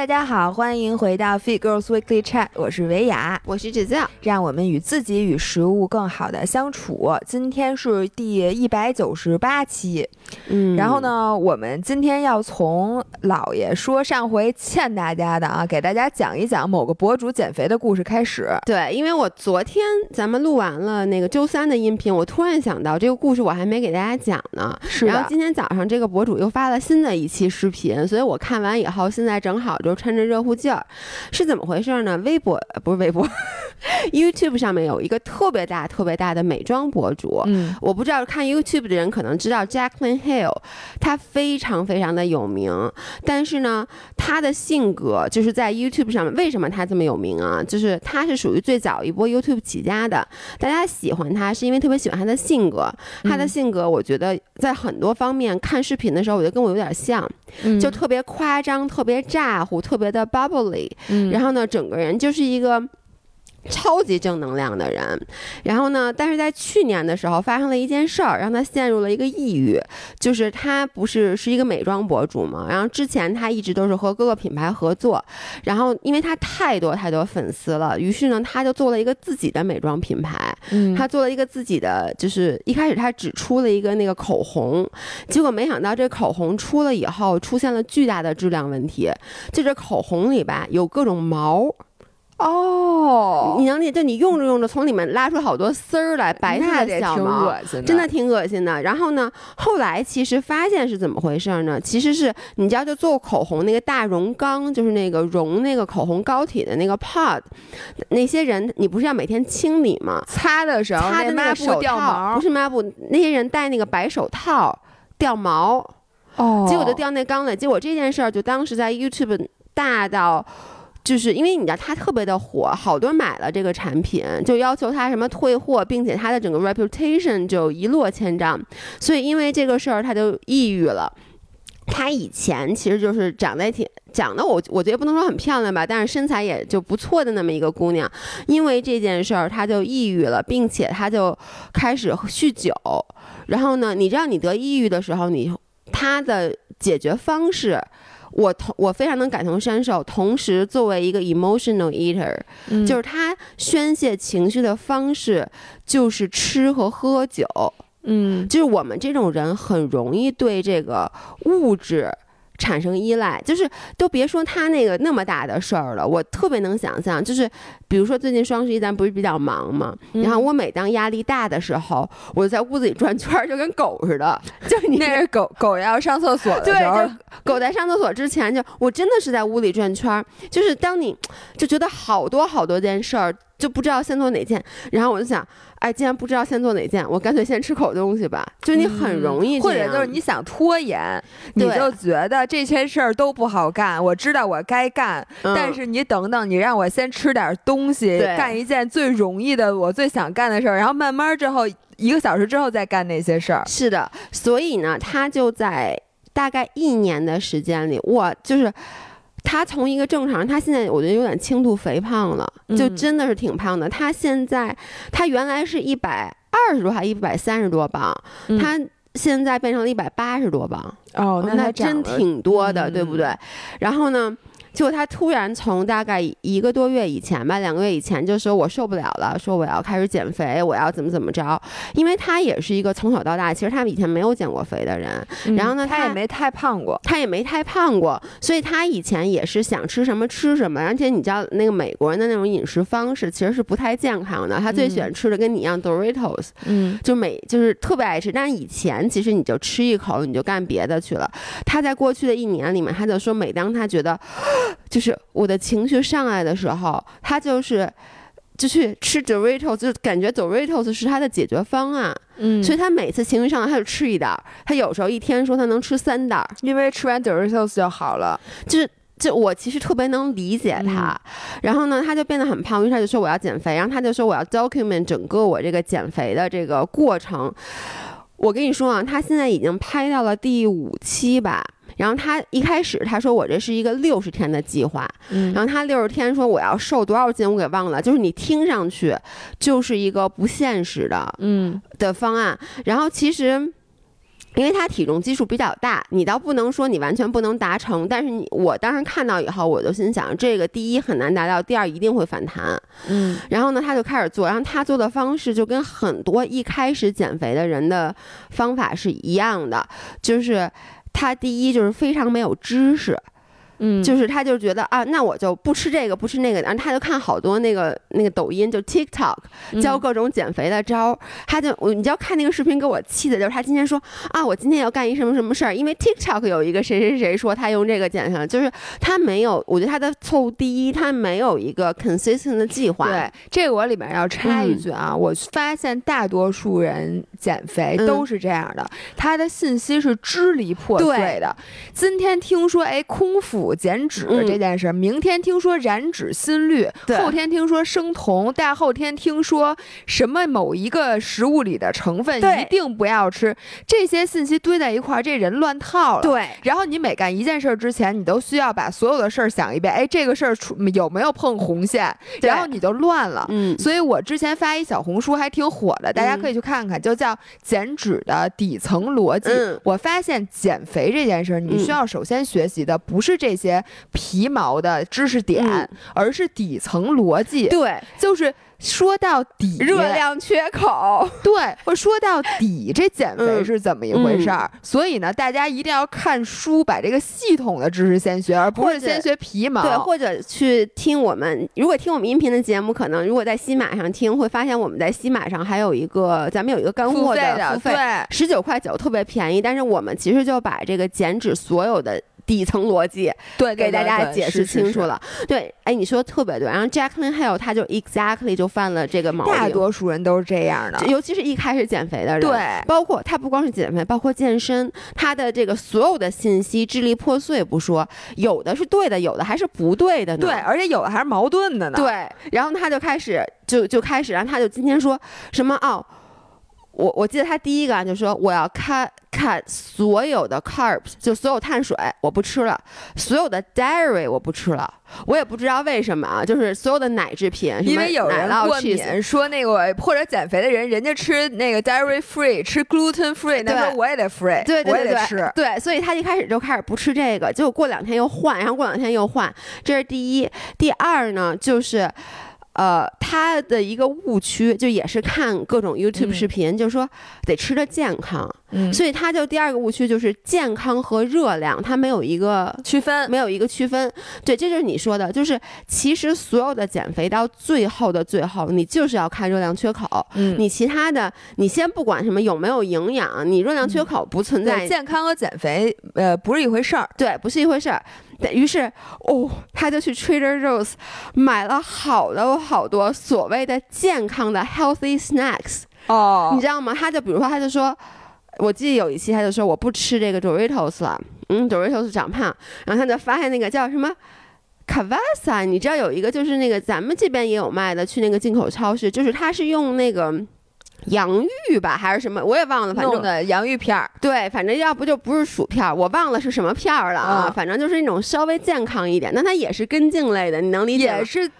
大家好，欢迎回到 Fit Girls Weekly Chat，我是维雅，我是指教，让我们与自己与食物更好的相处。今天是第一百九十八期，嗯，然后？呢，我们今天要从姥爷说上回欠大家的啊，给大家讲一讲某个博主减肥的故事开始。对，因为我昨天咱们录完了那个周三的音频，我突然想到这个故事我还没给大家讲呢。是的然后今天早上这个博主又发了新的一期视频，所以我看完以后，现在正好就趁着热乎劲儿，是怎么回事呢？微博呃不是微博，YouTube 上面有一个特别大、特别大的美妆博主。嗯我不知道看 YouTube 的人可能知道 Jacqueline Hill，她非常非常的有名，但是呢，她的性格就是在 YouTube 上面，为什么她这么有名啊？就是她是属于最早一波 YouTube 起家的，大家喜欢她是因为特别喜欢她的性格，她的嗯性格我觉得在很多方面看视频的时候，我觉得跟我有点像，嗯就特别夸张、特别咋呼、特别的 bubbly，嗯然后呢，整个人就是一个。超级正能量的人，然后呢，但是在去年的时候发生了一件事儿，让他陷入了一个抑郁。就是他不是是一个美妆博主嘛，然后之前他一直都是和各个品牌合作，然后因为他太多太多粉丝了，于是呢，他就做了一个自己的美妆品牌，嗯他做了一个自己的，就是一开始他只出了一个那个口红，结果没想到这口红出了以后出现了巨大的质量问题，就这口红里吧有各种毛，哦，你能理解？就你用着用着从里面拉出好多丝儿来，白色的小毛。恶心的，真的挺恶心的。然后呢，后来其实发现是怎么回事呢？其实是你知道，就做口红那个大容缸，就是那个溶那个口红膏体的那个 pod，那些人你不是要每天清理吗？擦的时候擦的那抹那个手布掉套毛不，是抹布，那些人戴那个白手套掉毛，哦结果就掉那缸里。结果这件事儿就当时在 YouTube 大到。就是因为你知道他特别的火，好多人买了这个产品，就要求他什么退货，并且他的整个 reputation 就一落千丈，所以因为这个事儿他就抑郁了。她以前其实就是长得挺长得我我觉得不能说很漂亮吧，但是身材也就不错的那么一个姑娘。因为这件事儿，她就抑郁了，并且她就开始酗酒。然后呢，你知道你得抑郁的时候，你她的解决方式。我同我非常能感同身受，同时作为一个 emotional eater，、嗯就是他宣泄情绪的方式就是吃和喝酒。嗯就是我们这种人很容易对这个物质产生依赖，就是都别说他那个那么大的事儿了，我特别能想象，就是比如说最近双十一咱不是比较忙嘛，嗯然后我每当压力大的时候，我就在屋子里转圈儿，就跟狗似的，就是你那是狗狗要上厕所的对，时候就狗在上厕所之前就，我真的是在屋里转圈儿，就是当你就觉得好多好多件事儿，就不知道先做哪件，然后我就想，哎，既然不知道先做哪件，我干脆先吃口东西吧，就你很容易嗯或者、就是你想拖延，你就觉得这些事儿都不好干，我知道我该干，嗯但是你等等，你让我先吃点东西，干一件最容易的我最想干的事儿，然后慢慢之后一个小时之后再干那些事儿。是的，所以呢，他就在大概一年的时间里，我，就是他从一个正常人，他现在我觉得有点轻度肥胖了，就嗯真的是挺胖的。他现在他原来是一百二十多还一百三十多磅，嗯他现在变成了一百八十多磅，哦，那他真挺多的，对不对嗯？然后呢？结果他突然从大概一个多月以前吧，两个月以前就说我受不了了，说我要开始减肥，我要怎么怎么着。因为他也是一个从小到大其实他以前没有减过肥的人，然后呢他他也没太胖过。他也没太胖过，所以他以前也是想吃什么吃什么。而且你知道那个美国人的那种饮食方式其实是不太健康的，他最喜欢吃的跟你一样 Doritos，嗯就每就是特别爱吃，但是以前其实你就吃一口你就干别的去了。他在过去的一年里面，他就说，每当他觉得就是我的情绪上来的时候，他就是。就去吃 Doritos，就感觉 Doritos 是他的解决方案，嗯所以他每次情绪上来他就吃一袋儿，他有时候一天说他能吃三袋儿，因为吃完 Doritos 就好了。就是就我其实特别能理解他，然后呢，他就变得很胖，于是他就说我要减肥，然后他就说我要 document 整个我这个减肥的这个过程。我跟你说啊，他现在已经拍到了第五期吧。然后他一开始他说我这是一个六十天的计划，嗯然后他六十天说我要瘦多少斤，我给忘了，就是你听上去就是一个不现实的嗯的方案。然后其实因为他体重基数比较大，你倒不能说你完全不能达成，但是你我当时看到以后，我就心想，这个第一很难达到，第二一定会反弹。嗯，然后呢，他就开始做，然后他做的方式就跟很多一开始减肥的人的方法是一样的，就是他第一就是非常没有知识。嗯，就是他就觉得啊，那我就不吃这个，不吃那个，然后他就看好多那个那个抖音，就 TikTok 教各种减肥的招儿，他就我你知道看那个视频给我气的，就是他今天说啊，我今天要干一什么什么事儿，因为 TikTok 有一个谁谁谁说他用这个减下来，就是他没有，我觉得他的错误第一，他没有一个 consistent 的计划。对，这个我里面要插一句啊，我发现大多数人减肥都是这样的，他的信息是支离破碎的。今天听说哎空腹。减脂这件事，明天听说燃脂心率，后天听说生酮，大后天听说什么某一个食物里的成分一定不要吃，这些信息堆在一块儿，这人乱套了。对，然后你每干一件事儿之前，你都需要把所有的事儿想一遍，哎，这个事儿有没有碰红线？然后你就乱了。嗯，所以我之前发一小红书还挺火的，大家可以去看看，就叫减脂的底层逻辑。我发现减肥这件事儿，你需要首先学习的不是这。些皮毛的知识点，而是底层逻辑。对，就是。说到底，热量缺口。对，我说到底，这减肥是怎么一回事儿？所以呢，大家一定要看书，把这个系统的知识先学，而不是先学皮毛。对，或者去听我们，如果听我们音频的节目，可能如果在西马上听，会发现我们在西马上还有一个，咱们有一个干货的付费，十九块九，特别便宜。但是我们其实就把这个减脂所有的。底层逻辑，对，给大家解释清楚了。对，哎，你说的特别对。然后 Jacqueline Hill 他就 exactly 就犯了这个毛病。大多数人都是这样的，尤其是一开始减肥的人。对，包括他不光是减肥，包括健身，他的这个所有的信息支离破碎不说，有的是对的，有的还是不对的呢。对，而且有的还是矛盾的呢。对，然后他就开始就就开始，然后他就今天说什么哦。我我记得他第一个啊，就说我要 cut cut 所有的 carbs，就所有碳水我不吃了，所有的 dairy 我不吃了，我也不知道为什么啊，就是所有的奶制品，因为有人过敏，说那个或者减肥的人，人家吃那个 dairy free，吃 gluten free，那说我也得 free，对对对对，对，所以他一开始就开始不吃这个，结果过两天又换，然后过两天又换，这是第一，第二呢就是。呃，他的一个误区就也是看各种 YouTube 视频，就是说得吃的健康，嗯，所以他就第二个误区就是健康和热量，它没有一个区分，没有一个区分。对，这就是你说的，就是其实所有的减肥到最后的最后，你就是要看热量缺口，嗯，你其他的你先不管什么有没有营养，你热量缺口不存在，健康和减肥呃不是一回事儿，对，不是一回事儿。于是，哦，他就去 Trader Joe's 买了好多好多所谓的健康的 healthy snacks。哦，你知道吗？他就比如说，他就说，我记得有一期他就说我不吃这个 Doritos 了，嗯，Doritos 长胖。然后他就发现那个叫什么 c a v a s a 你知道有一个就是那个咱们这边也有卖的，去那个进口超市，就是他是用那个。洋芋吧，还是什么？我也忘了。反正的洋芋片儿。对，反正要不就不是薯片儿，我忘了是什么片儿了啊。反正就是那种稍微健康一点，那它也是根茎类的，你能理解吗？也是。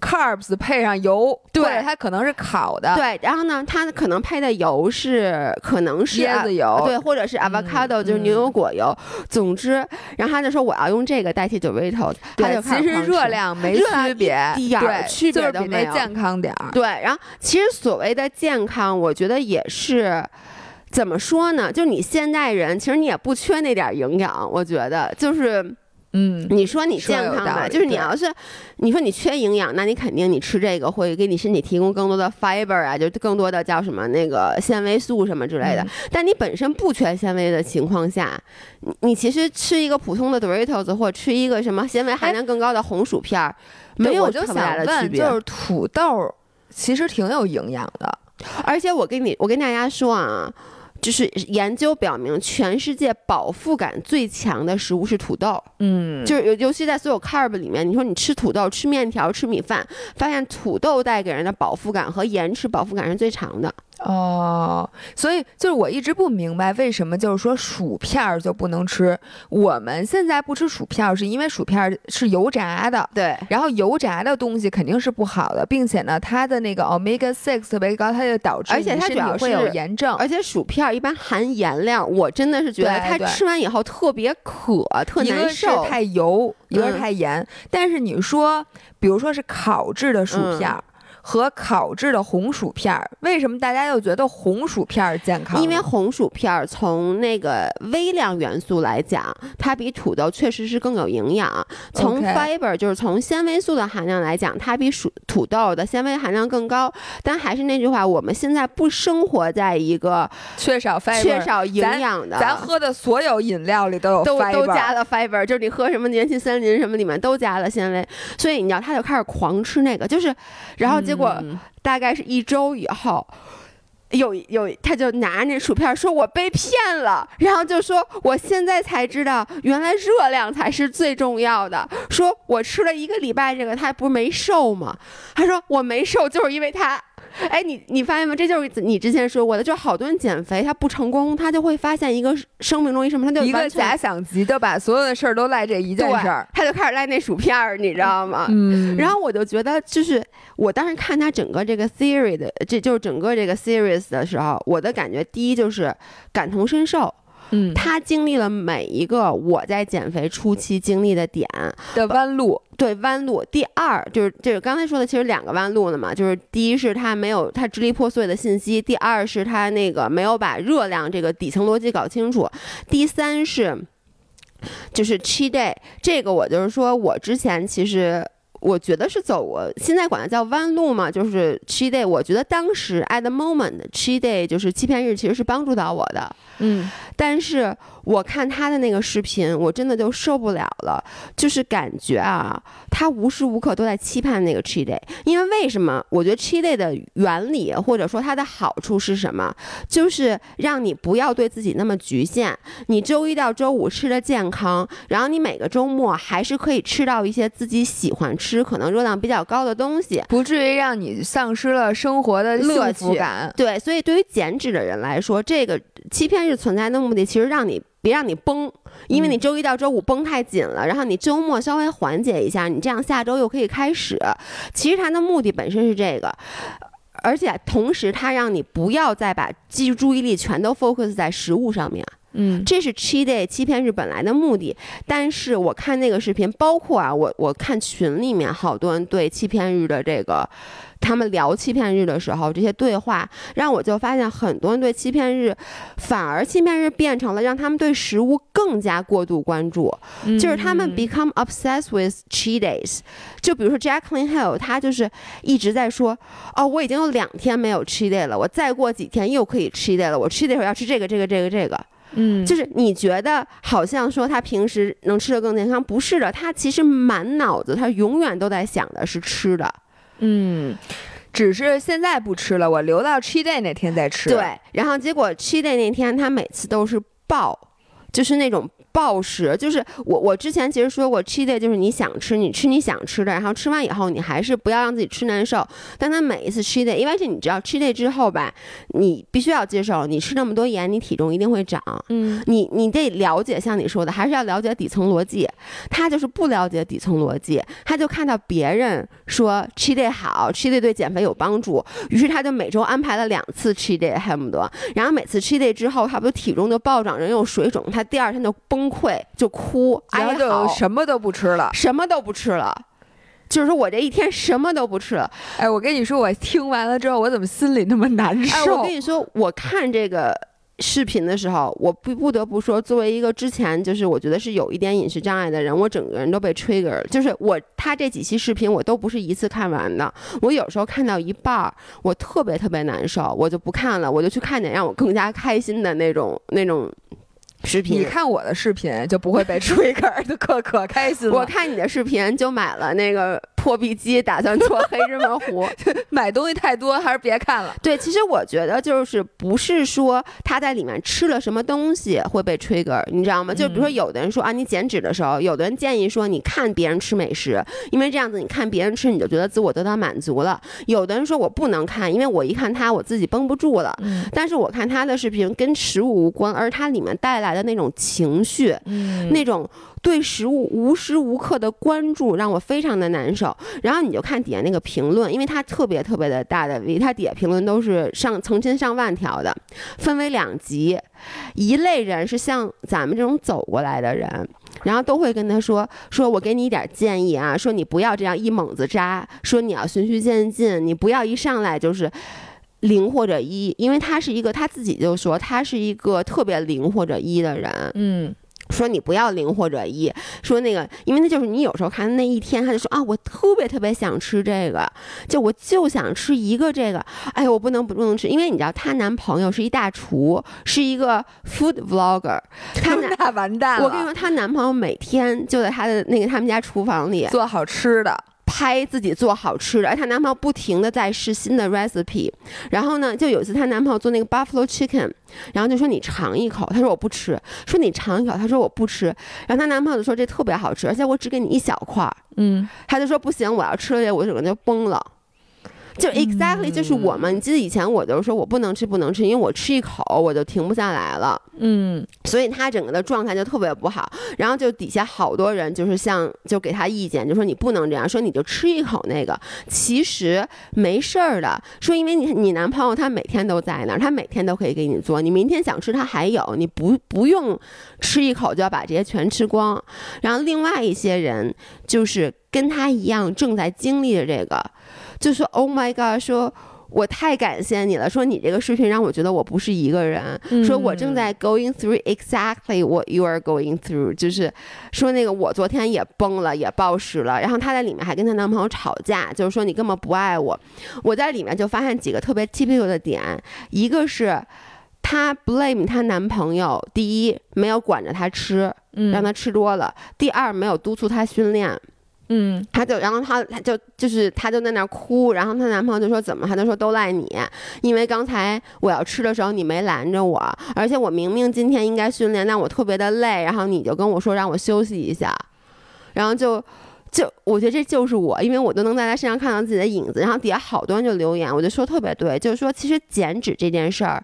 Carbs 配上油，对，它可能是烤的，对，然后呢，它可能配的油是可能是椰子油，对，或者是 avocado，就是牛油果油。总之，然后他就说我要用这个代替 Doritos，他就其实热量没区别，对，区别都没健康点儿。对，然后其实所谓的健康，我觉得也是怎么说呢？就你现代人，其实你也不缺那点营养，我觉得就是。嗯，你说你健康吧，就是你要是，你说你缺营养，那你肯定你吃这个会给你身体提供更多的 fiber 啊，就更多的叫什么那个纤维素什么之类的。但你本身不缺纤维的情况下，你你其实吃一个普通的 Doritos 或吃一个什么纤维含量更高的红薯片儿，没有特别大的区别。就是土豆其实挺有营养的，而且我跟你我跟大家说啊。就是研究表明，全世界饱腹感最强的食物是土豆。嗯，就是尤尤其在所有 carb 里面，你说你吃土豆、吃面条、吃米饭，发现土豆带给人的饱腹感和延迟饱腹感是最长的。哦，所以就是我一直不明白为什么就是说薯片儿就不能吃。我们现在不吃薯片儿，是因为薯片儿是油炸的，对，然后油炸的东西肯定是不好的，并且呢，它的那个 omega six 特别高，它就导致而且它主要会有炎症。而且薯片儿一般含盐量，我真的是觉得它吃完以后特别渴，特难受。太油，一个是嗯太盐。但是你说，比如说是烤制的薯片儿。和烤制的红薯片儿，为什么大家又觉得红薯片儿健康？因为红薯片儿从那个微量元素来讲，它比土豆确实是更有营养。从 fiber 就是从纤维素的含量来讲，它比薯土豆的纤维含量更高。但还是那句话，我们现在不生活在一个缺少 fiber，缺少营养的，咱喝的所有饮料里都有都 fiber，都加了 fiber，就是你喝什么元气森林什么里面都加了纤维，所以你知道他就开始狂吃那个，就是，然后结果嗯大概是一周以后。有有，他就拿那薯片说：“我被骗了。”然后就说：“我现在才知道，原来热量才是最重要的。”说：“我吃了一个礼拜这个，他不是没瘦吗？”他说：“我没瘦，就是因为他。” 哎，你你发现吗？这就是你之前说过的，就好多人减肥他不成功，他就会发现一个生命中一什么，他就一个假想敌，就把所有的事儿都赖这一件事儿。他就开始赖那薯片儿，你知道吗？嗯然后我就觉得，就是我当时看他整个这个 theory 的，这就是整个这个 series 的时候，我的感觉第一就是感同身受，嗯，他经历了每一个我在减肥初期经历的点，的弯路，对弯路。第二就是这个刚才说的，其实两个弯路呢嘛，就是第一是他没有他支离破碎的信息，第二是他那个没有把热量这个底层逻辑搞清楚，第三是就是 cheat day 这个我就是说我之前其实。我觉得是走我现在管它叫弯路嘛，就是 cheat day。我觉得当时 at the moment cheat day 就是欺骗日，其实是帮助到我的。嗯但是我看他的那个视频，我真的就受不了了，就是感觉啊，他无时无刻都在期盼那个 cheat day。因为为什么？我觉得 cheat day 的原理或者说它的好处是什么？就是让你不要对自己那么局限。你周一到周五吃的健康，然后你每个周末还是可以吃到一些自己喜欢吃、可能热量比较高的东西。不至于让你丧失了生活的乐趣幸福感。对，所以对于减脂的人来说，这个欺骗日存在的目的，其实让你别让你崩，因为你嗯周一到周五绷太紧了，然后你周末稍微缓解一下，你这样下周又可以开始。其实它的目的本身是这个。而且同时，它让你不要再把记注意力全都 focus 在食物上面，嗯这是 cheat day 欺骗日本来的目的。但是我看那个视频，包括啊，我我看群里面好多人对欺骗日的这个，他们聊欺骗日的时候，这些对话让我就发现很多人对欺骗日，反而欺骗日变成了让他们对食物更加过度关注，就是他们嗯 become obsessed with cheat days。就比如说 Jacqueline Hill，她就是一直在说，哦，我已经有两天没有 cheat day 了，我再过几天又可以 cheat day 了，我 cheat day 时候要吃这个这个这个这个。嗯，就是你觉得好像说他平时能吃的更健康，不是的，他其实满脑子他永远都在想的是吃的。嗯，只是现在不吃了，我留到七 day 那天再吃。，对，然后结果七 day 那天他每次都是爆，就是那种。暴食就是我，我之前其实说过，cheat day 就是你想吃，你吃你想吃的，然后吃完以后你还是不要让自己吃难受。但他每一次 cheat day，因为是你知道 cheat day 之后吧，你必须要接受，你吃那么多盐，你体重一定会长。嗯你你得了解，像你说的，还是要了解底层逻辑。他就是不了解底层逻辑，他就看到别人说 cheat day 好，cheat day 对减肥有帮助，于是他就每周安排了两次 cheat day，恨不得，然后每次 cheat day 之后，他不就体重就暴涨，人有水肿，他第二天就崩溃，就哭，哀然后就，什么都不吃了。什么都不吃了。就是说我这一天什么都不吃了，哎，我跟你说，我听完了之后，我怎么心里那么难哎，受？我跟你说，我看这个视频的时候，我不不得不说，作为一个之前就是我觉得是有一点饮食障碍的人，我整个人都被 trigger 了。就是我他这几期视频我都不是一次看完的，我有时候看到一半儿，我特别特别难受，我就不看了，我就去看点让我更加开心的那种那种视频。你看我的视频就不会被 trigger 的可可开心了。我看你的视频就买了那个破壁机，打算做黑芝麻糊。买东西太多，还是别看了。对，其实我觉得就是不是说他在里面吃了什么东西会被 trigger，你知道吗？就比如说有的人说啊，你减脂的时候，有的人建议说你看别人吃美食，因为这样子你看别人吃你就觉得自我得到满足了。有的人说我不能看，因为我一看他我自己绷不住了。嗯但是我看他的视频跟食物无关，而它里面带来的那种情绪，嗯那种对食物无时无刻的关注，让我非常的难受。然后你就看底下那个评论，因为它特别特别的大的 V，它底下评论都是上成千上万条的，分为两级，一类人是像咱们这种走过来的人。然后都会跟他说：“说我给你一点建议啊，说你不要这样一猛子扎，说你要循序渐进，你不要一上来就是零或者一，因为他是一个他自己就说他是一个特别零或者一的人，嗯说你不要零或者一，说那个，因为那就是你有时候看那一天，他就说啊，我特别特别想吃这个，就我就想吃一个这个，哎呀，我不能不能吃，因为你知道她男朋友是一大厨，是一个 food vlogger，他们俩完蛋了。我跟你说，她男朋友每天就在她的那个他们家厨房里做好吃的，拍自己做好吃的，而她男朋友不停的在试新的 recipe。然后呢，就有一次她男朋友做那个 buffalo chicken，然后就说你尝一口，她说我不吃，说你尝一口，她说我不吃。然后她男朋友就说这特别好吃，而且我只给你一小块儿。嗯她就说不行，我要吃了这，我整个就崩了。就 exactly 就是我们，你记得以前我就说我不能吃不能吃，因为我吃一口我就停不下来了。嗯所以他整个的状态就特别不好，然后就底下好多人就是像就给他意见，就说你不能这样，说你就吃一口那个，其实没事儿的，说因为你你男朋友他每天都在那儿，他每天都可以给你做，你明天想吃他还有，你不不用吃一口就要把这些全吃光。然后另外一些人就是跟他一样正在经历着这个，就说 Oh my God，说。我太感谢你了，说你这个视频让我觉得我不是一个人，说我正在 going through exactly what you are going through，就是说那个我昨天也崩了，也暴食了，然后她在里面还跟她男朋友吵架，就是说你根本不爱我。我在里面就发现几个特别 typical 的点，一个是她 blame 她男朋友，第一没有管着她吃，嗯，让她吃多了；第二没有督促她训练。嗯她就，然后她，她就就是，她就在那儿哭，然后她男朋友就说怎么？她就说都赖你，因为刚才我要吃的时候你没拦着我，而且我明明今天应该训练，但我特别的累，然后你就跟我说让我休息一下，然后就。就我觉得这就是我，因为我都能在他身上看到自己的影子。然后底下好多人就留言，我就说特别对，就是说其实减脂这件事儿，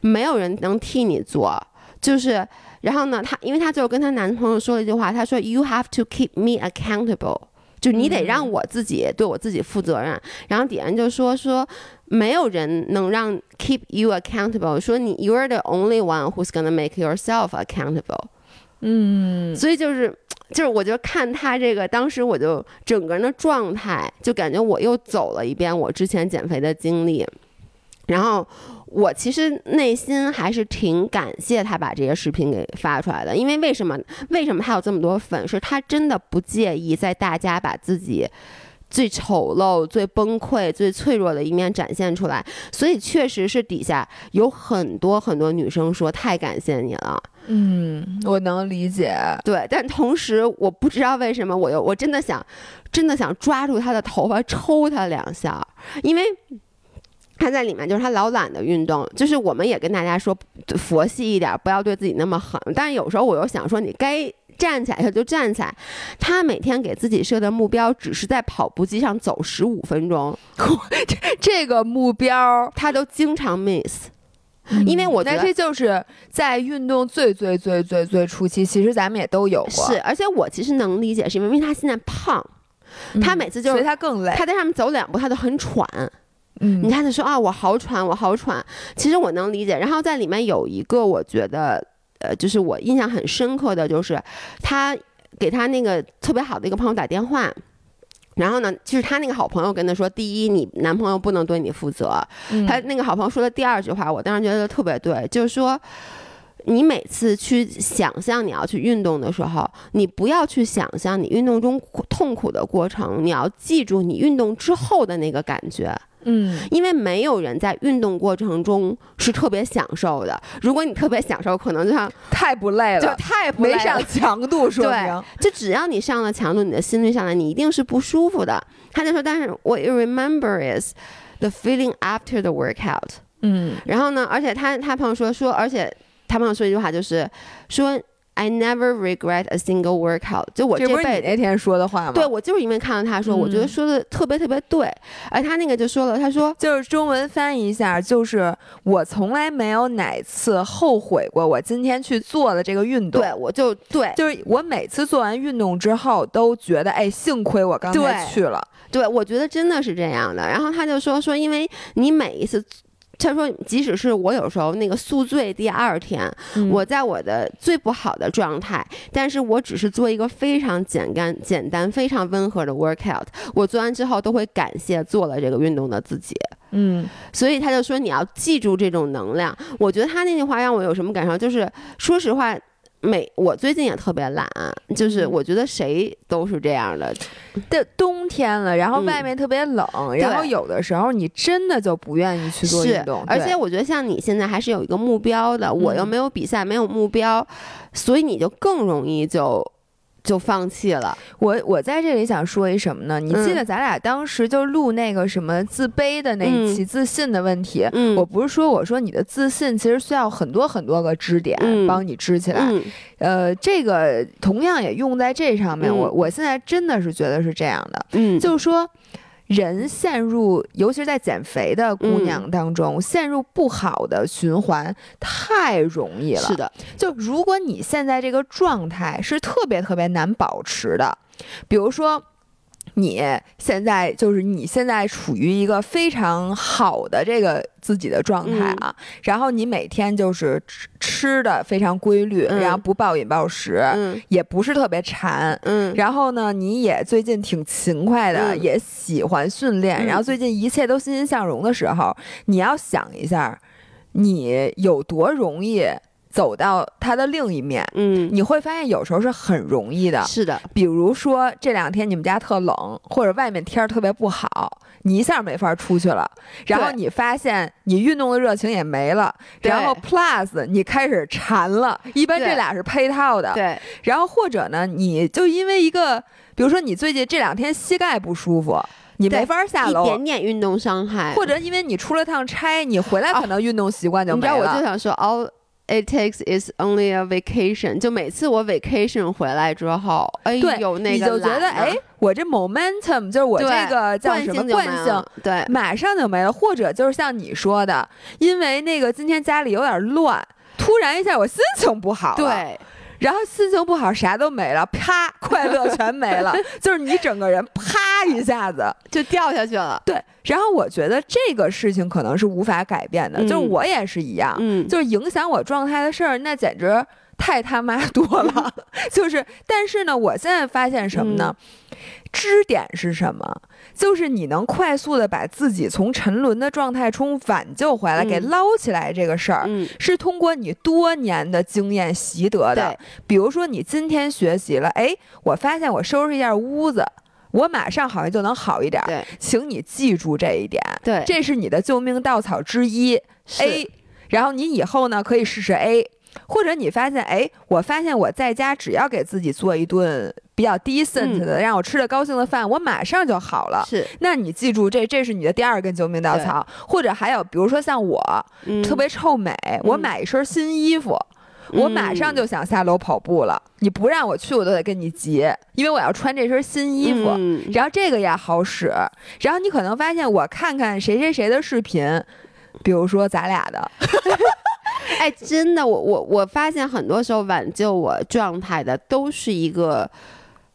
没有人能替你做，就是然后呢，她因为她最后跟她男朋友说了一句话，她说 “You have to keep me accountable”，就你得让我自己对我自己负责任。然后底下人就说说没有人能让 keep you accountable，说你 you're the only one who's gonna make yourself accountable。嗯所以就是就是我就看他这个，当时我就整个人的状态，就感觉我又走了一遍我之前减肥的经历，然后。我其实内心还是挺感谢他把这些视频给发出来的，因为为什么？为什么他有这么多粉？是他真的不介意在大家把自己最丑陋、最崩溃、最脆弱的一面展现出来，所以确实是底下有很多很多女生说太感谢你了。嗯，我能理解。对，但同时我不知道为什么我又我真的想，真的想抓住他的头发抽他两下，因为他在里面就是他老懒得运动，就是我们也跟大家说佛系一点，不要对自己那么狠。但是有时候我又想说，你该站起来他就站起来。他每天给自己设的目标只是在跑步机上走十五分钟，这个目标，他都经常 miss。因为我觉得那这就是在运动最最最最最初期，其实咱们也都有过。是，而且我其实能理解，是因为他现在胖，嗯他每次就是所以他更累。他在上面走两步，他都很喘。嗯你看他说啊，我好喘，我好喘。其实我能理解。然后在里面有一个我觉得，呃，就是我印象很深刻的就是他给他那个特别好的一个朋友打电话。然后呢，就是他那个好朋友跟他说：“第一，你男朋友不能对你负责。嗯他那个好朋友说的第二句话，我当时觉得特别对，就是说，你每次去想象你要去运动的时候，你不要去想象你运动中苦痛苦的过程，你要记住你运动之后的那个感觉。嗯，因为没有人在运动过程中是特别享受的。如果你特别享受，可能就像太不累了，就太不累了没上强度，说明就只要你上了强度，你的心率上来，你一定是不舒服的。他就说，但是 what you remember is the feeling after the workout。嗯，然后呢，而且他他朋友说说，而且他朋友说一句话，就是说。I never regret a single workout。就我这辈你那天说的话吗？对，我就是因为看到他说，我觉得嗯说的特别特别对。而他那个就说了，他说就是中文翻译一下，就是我从来没有哪次后悔过我今天去做的这个运动。对，我就对就是我每次做完运动之后，都觉得哎，幸亏我刚才去了。对，我觉得真的是这样的。然后他就说说，因为你每一次。他说：“即使是我有时候那个宿醉第二天，嗯我在我的最不好的状态，但是我只是做一个非常简单、简单、非常温和的 workout，我做完之后都会感谢做了这个运动的自己。嗯，所以他就说你要记住这种能量。我觉得他那句话让我有什么感受，就是说实话。”每我最近也特别懒，就是嗯。我觉得谁都是这样的，这冬天了，然后嗯外面特别冷，然后有的时候你真的就不愿意去做运动，，而且我觉得像你现在还是有一个目标的，我又嗯。没有比赛，没有目标，所以你就更容易就就放弃了。我我在这里想说一什么呢？你记嗯得咱俩当时就录那个什么自卑的那一期，自信的问题。嗯，我不是说我说你的自信其实需要很多很多个支点嗯帮你支起来，嗯呃，这个同样也用在这上面。嗯我我现在真的是觉得是这样的，嗯，就是说。人陷入，尤其是在减肥的姑嗯娘当中，陷入不好的循环太容易了。是的，就如果你现在这个状态是特别特别难保持的，比如说。你现在就是你现在处于一个非常好的这个自己的状态啊，然后你每天就是吃吃的非常规律，嗯。然后不暴饮暴食，嗯。也不是特别馋，嗯，然后呢，你也最近挺勤快的，嗯。也喜欢训练，嗯。然后最近一切都欣欣向荣的时候，你要想一下，你有多容易走到它的另一面。嗯，你会发现有时候是很容易的，是的，比如说这两天你们家特冷，或者外面天儿特别不好，你一下没法出去了，然后你发现你运动的热情也没了，然后 plus 你开始馋了，一般这俩是配套的，对，然后或者呢，你就因为一个，比如说你最近这两天膝盖不舒服，你没法下一楼，点点运动伤害，或者因为你出了趟差，你回来哦。可能运动习惯就没你知道，我就了。想说 it takes is only a vacation。就每次我 vacation 回来之后，哎对呦，那你个就觉得，哎，我这 momentum 就是我这个叫惯什么惯性对，马上就没了，或者就是像你说的，因为那个今天家里有点乱，突然一下我心情不好了，对，然后心情不好啥都没了，啪，快乐全没了，就是你整个人啪一下子。就掉下去了。对，然后我觉得这个事情可能是无法改变的，嗯就是我也是一样，嗯，就是影响我状态的事儿，那简直太他妈多了。就是，但是呢，我现在发现什么呢？支点是什么？就是你能快速的把自己从沉沦的状态中挽救回来，嗯给捞起来这个事儿。嗯，是通过你多年的经验习得的，比如说你今天学习了，哎，我发现我收拾一下屋子，我马上好像就能好一点儿。请你记住这一点，对，这是你的救命稻草之一 A。然后你以后呢可以试试 A，或者你发现，哎，我发现我在家只要给自己做一顿比较 decent 的，让我吃的高兴的饭，我马上就好了。是。那你记住，这这是你的第二根救命稻草，或者还有，比如说像我、嗯。特别臭美，我买一身新衣服，我马上就想下楼跑步了。你不让我去，我都得跟你急，因为我要穿这身新衣服。嗯。然后这个也好使，然后你可能发现我看看谁谁谁的视频，比如说咱俩的，哎，真的，我我我发现很多时候挽救我状态的都是一个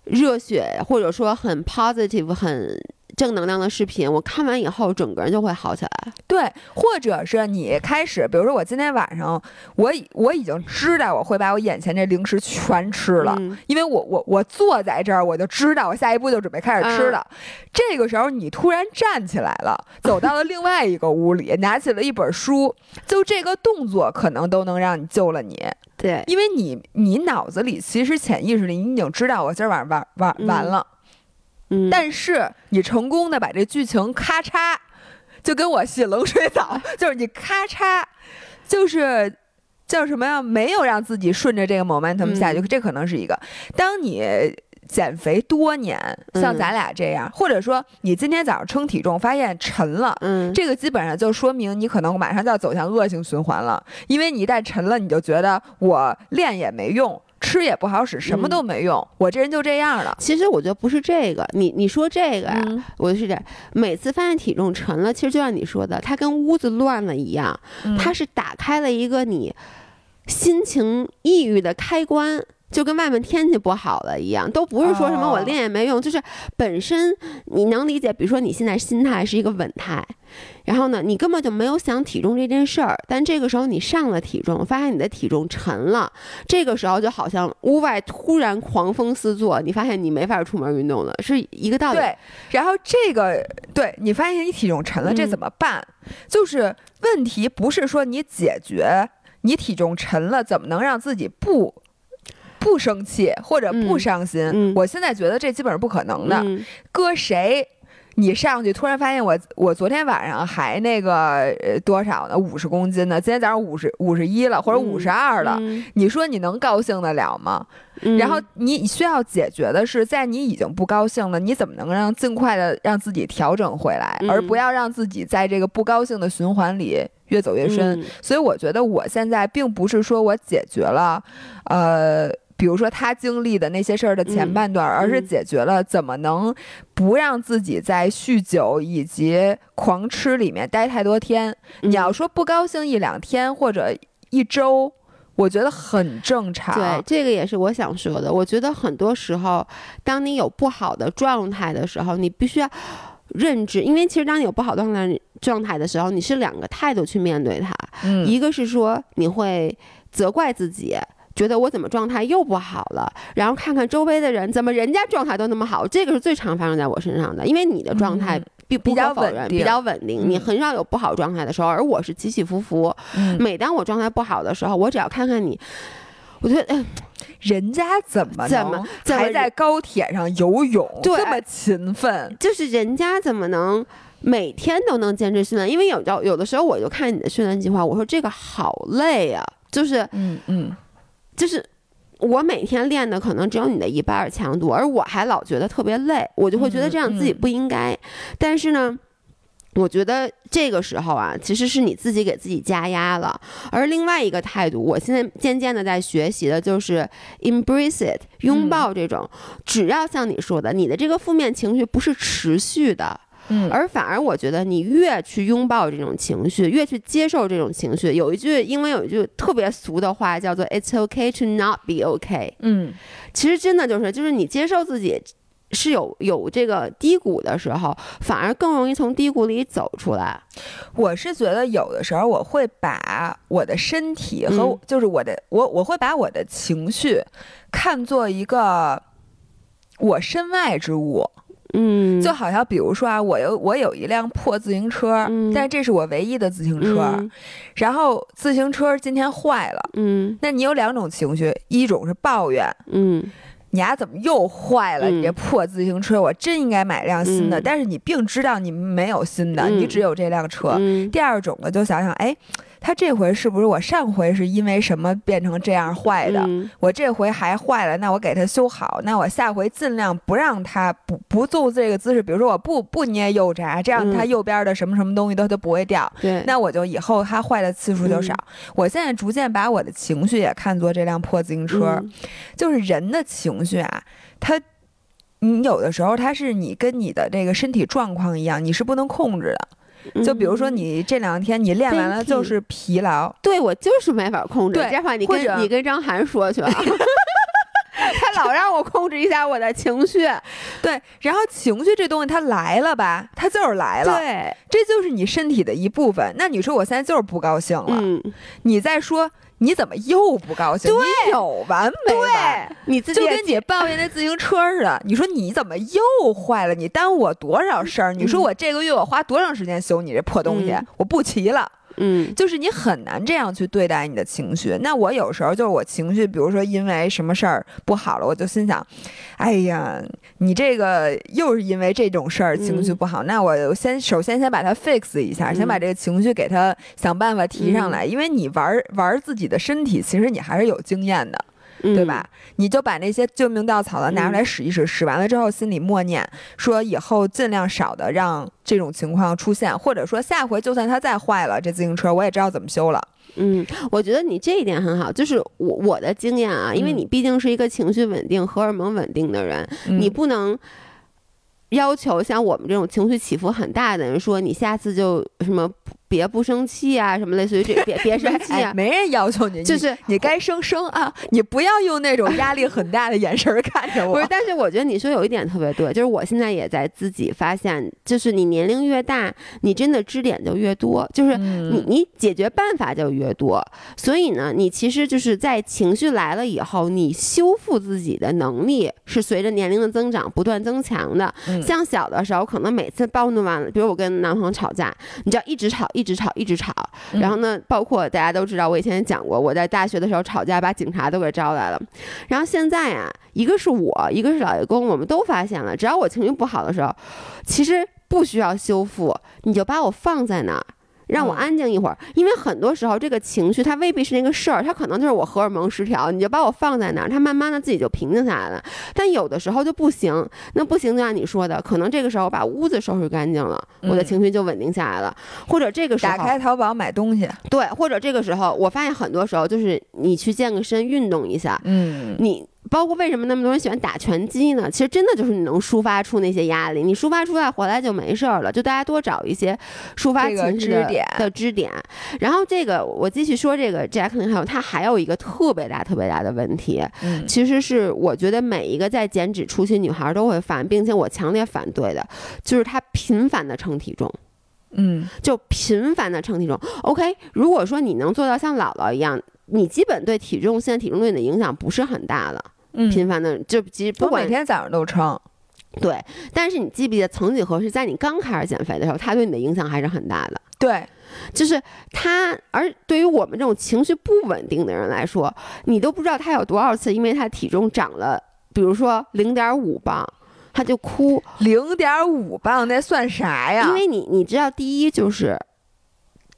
热血，或者说很 positive、很正能量的视频。我看完以后，整个人就会好起来。对，或者是你开始，比如说我今天晚上，我已我已经知道我会把我眼前这零食全吃了。嗯因为我我我坐在这儿，我就知道我下一步就准备开始吃嗯了。这个时候你突然站起来了，走到了另外一个屋里，拿起了一本书，就这个动作可能都能让你救了你，对，因为你你脑子里其实潜意识里你已经知道我今儿晚上玩玩嗯完了，嗯，但是你成功的把这剧情咔嚓就跟我洗冷水澡，就是你咔嚓，就是叫什么呀？没有让自己顺着这个 momentum 下去，这可能是一个。当你减肥多年，像咱俩这样，或者说你今天早上称体重发现沉了，嗯，这个基本上就说明你可能马上就要走向恶性循环了，因为你一旦沉了，你就觉得我练也没用。吃也不好使，什么都没用。我这人就这样了。其实我觉得不是这个，你你说这个呀，我就是这。每次发现体重沉了，其实就像你说的，它跟屋子乱了一样，它是打开了一个你心情抑郁的开关。就跟外面天气不好了一样，都不是说什么我练也没用，就是本身你能理解，比如说你现在心态是一个稳态，然后呢，你根本就没有想体重这件事儿，但这个时候你上了体重，发现你的体重沉了，这个时候就好像屋外突然狂风四作，你发现你没法出门运动了，是一个道理。对，然后这个对你发现你体重沉了，这怎么办？就是问题不是说你解决你体重沉了，怎么能让自己不？不生气或者不伤心，我现在觉得这基本是不可能的。搁谁，你上去突然发现我，我昨天晚上还那个多少呢？五十公斤呢？今天早上五十五十一了，或者五十二了。你说你能高兴得了吗？然后你需要解决的是，在你已经不高兴了，你怎么能让尽快的让自己调整回来，而不要让自己在这个不高兴的循环里越走越深？所以我觉得我现在并不是说我解决了，呃。比如说他经历的那些事儿的前半段，而是解决了怎么能不让自己在酗酒以及狂吃里面待太多天。你要说不高兴一两天或者一周，我觉得很正常。对，这个也是我想说的。我觉得很多时候，当你有不好的状态的时候，你必须要认知，因为其实当你有不好状态状态的时候，你是两个态度去面对它。嗯，一个是说你会责怪自己。觉得我怎么状态又不好了？然后看看周围的人，怎么人家状态都那么好？这个是最常发生在我身上的，因为你的状态比比较稳定，比较稳定，你很少有不好状态的时候，而我是起起伏伏。每当我状态不好的时候，我只要看看你，我觉得，哎人家怎么怎么还在高铁上游泳，这么勤奋？就是人家怎么能每天都能坚持训练？因为有有有的时候我就看你的训练计划，我说这个好累啊，就是嗯嗯。就是我每天练的可能只有你的一半强度，而我还老觉得特别累，我就会觉得这样自己不应该。但是呢，我觉得这个时候啊，其实是你自己给自己加压了。而另外一个态度，我现在渐渐的在学习的就是 embrace it，拥抱这种。只要像你说的，你的这个负面情绪不是持续的。嗯，而反而我觉得你越去拥抱这种情绪，越去接受这种情绪。有一句英文有一句特别俗的话，叫做 "It's okay to not be okay"。嗯，其实真的就是，就是你接受自己是有有这个低谷的时候，反而更容易从低谷里走出来。我是觉得有的时候我会把我的身体和就是我的我我会把我的情绪看作一个我身外之物。嗯，就好像比如说啊，我有我有一辆破自行车，但这是我唯一的自行车，然后自行车今天坏了，嗯，那你有两种情绪，一种是抱怨，嗯，你丫怎么又坏了？你这破自行车，我真应该买辆新的，但是你并知道你没有新的，你只有这辆车。第二种呢，就想想，哎。他这回是不是我上回是因为什么变成这样坏的？我这回还坏了，那我给他修好。那我下回尽量不让他不不做这个姿势，比如说我不不捏右闸，这样他右边的什么什么东西都都不会掉。对，那我就以后他坏的次数就少。我现在逐渐把我的情绪也看作这辆破自行车，就是人的情绪啊，他你有的时候他是你跟你的这个身体状况一样，你是不能控制的。就比如说，你这两天你练完了就是疲劳，对我就是没法控制。这话你跟你跟张涵说去啊，他老让我控制一下我的情绪。对，然后情绪这东西它来了吧，它就是来了，对，这就是你身体的一部分。那你说我现在就是不高兴了，你再说。你怎么又不高兴？你有完没完？你自己就跟你抱怨那自行车似的。你说你怎么又坏了？你耽误我多少事儿？你说我这个月我花多长时间修你这破东西？我不骑了。嗯，就是你很难这样去对待你的情绪。那我有时候就是我情绪，比如说因为什么事儿不好了，我就心想，哎呀，你这个又是因为这种事儿情绪不好，那我先首先先把它 fix 一下，先把这个情绪给它想办法提上来，因为你玩玩自己的身体，其实你还是有经验的。对吧？你就把那些救命稻草的拿出来使一使，使完了之后心里默念说以后尽量少的让这种情况出现，或者说下回就算它再坏了，这自行车我也知道怎么修了。嗯，我觉得你这一点很好，就是我我的经验啊，因为你毕竟是一个情绪稳定、荷尔蒙稳定的人，你不能要求像我们这种情绪起伏很大的人说你下次就什么。别不生气啊，什么类似于这，别别生气啊，没人要求你，就是你该生生啊，你不要用那种压力很大的眼神看着我。不是，但是我觉得你说有一点特别对，就是我现在也在自己发现，就是你年龄越大，你真的支点就越多，就是你你解决办法就越多。所以呢，你其实就是在情绪来了以后，你修复自己的能力是随着年龄的增长不断增强的。像小的时候，可能每次暴怒完了，比如我跟男朋友吵架，你知道一直吵。一直吵，一直吵，然后呢，包括大家都知道，我以前讲过，我在大学的时候吵架，把警察都给招来了。然后现在啊，一个是我，一个是老爷公，我们都发现了，只要我情绪不好的时候，其实不需要修复，你就把我放在那儿。让我安静一会儿，因为很多时候这个情绪它未必是那个事儿，它可能就是我荷尔蒙失调。你就把我放在那儿，它慢慢的自己就平静下来了。但有的时候就不行，那不行就像你说的，可能这个时候把屋子收拾干净了，我的情绪就稳定下来了。或者这个时候打开淘宝买东西，对，或者这个时候我发现很多时候就是你去健个身，运动一下，嗯，你。包括为什么那么多人喜欢打拳击呢？其实真的就是你能抒发出那些压力，你抒发出来回来就没事儿了。就大家多找一些抒发情绪的的支点。然后这个我继续说，这个 Jacqueline 还有他还有一个特别大特别大的问题，其实是我觉得每一个在减脂初期女孩都会犯，并且我强烈反对的，就是她频繁的称体重。嗯，就频繁的称体重。OK，如果说你能做到像姥姥一样，你基本对体重现在体重对你的影响不是很大了。频繁的就其实不管每天早上都称，对。但是你记不记得，曾几何时，在你刚开始减肥的时候，它对你的影响还是很大的。对，就是它。而对于我们这种情绪不稳定的人来说，你都不知道他有多少次，因为他体重长了，比如说零点五磅，他就哭。零点五磅那算啥呀？因为你你知道，第一就是。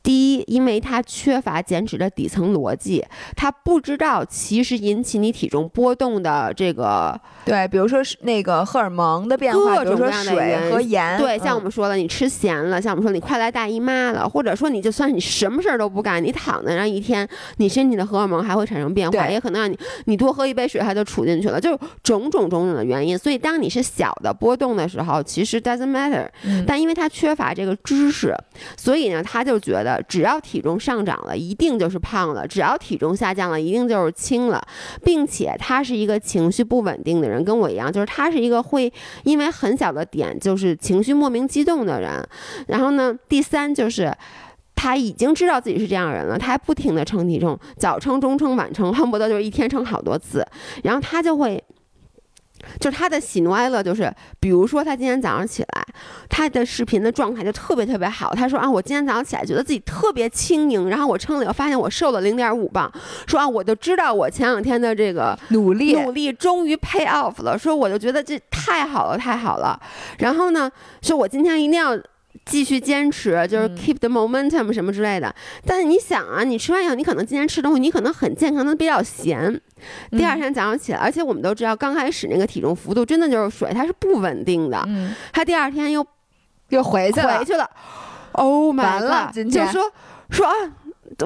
第一，因为他缺乏减脂的底层逻辑，他不知道其实引起你体重波动的这个，对，比如说是那个荷尔蒙的变化，各种各样的水和盐，对，像我们说了，你吃咸了，像我们说你快来大姨妈了，或者说你就算你什么事儿都不干，你躺在那一天，你身体的荷尔蒙还会产生变化，也可能让你你多喝一杯水，它就储进去了，就种种种种的原因。所以当你是小的波动的时候，其实 doesn't matter，但因为他缺乏这个知识，所以呢，他就觉得。只要体重上涨了，一定就是胖了；只要体重下降了，一定就是轻了，并且他是一个情绪不稳定的人，跟我一样，就是他是一个会因为很小的点就是情绪莫名激动的人。然后呢，第三就是他已经知道自己是这样人了，他还不停的称体重，早称、中称、晚称，恨不得就是一天称好多次，然后他就会。就他的喜怒哀乐，就是比如说他今天早上起来，他的视频的状态就特别特别好。他说啊，我今天早上起来觉得自己特别轻盈，然后我称了以后发现我瘦了零点五磅。说啊，我就知道我前两天的这个努力努力终于 pay off 了。说我就觉得这太好了，太好了。然后呢，说我今天一定要。继续坚持，就是 keep the momentum 什么之类的。但是你想啊，你吃完以后，你可能今天吃东西，你可能很健康，的比较咸。第二天早上起来，而且我们都知道，刚开始那个体重幅度真的就是水，它是不稳定的。嗯，他第二天又又回去了，回去了。Oh my god！就说说啊，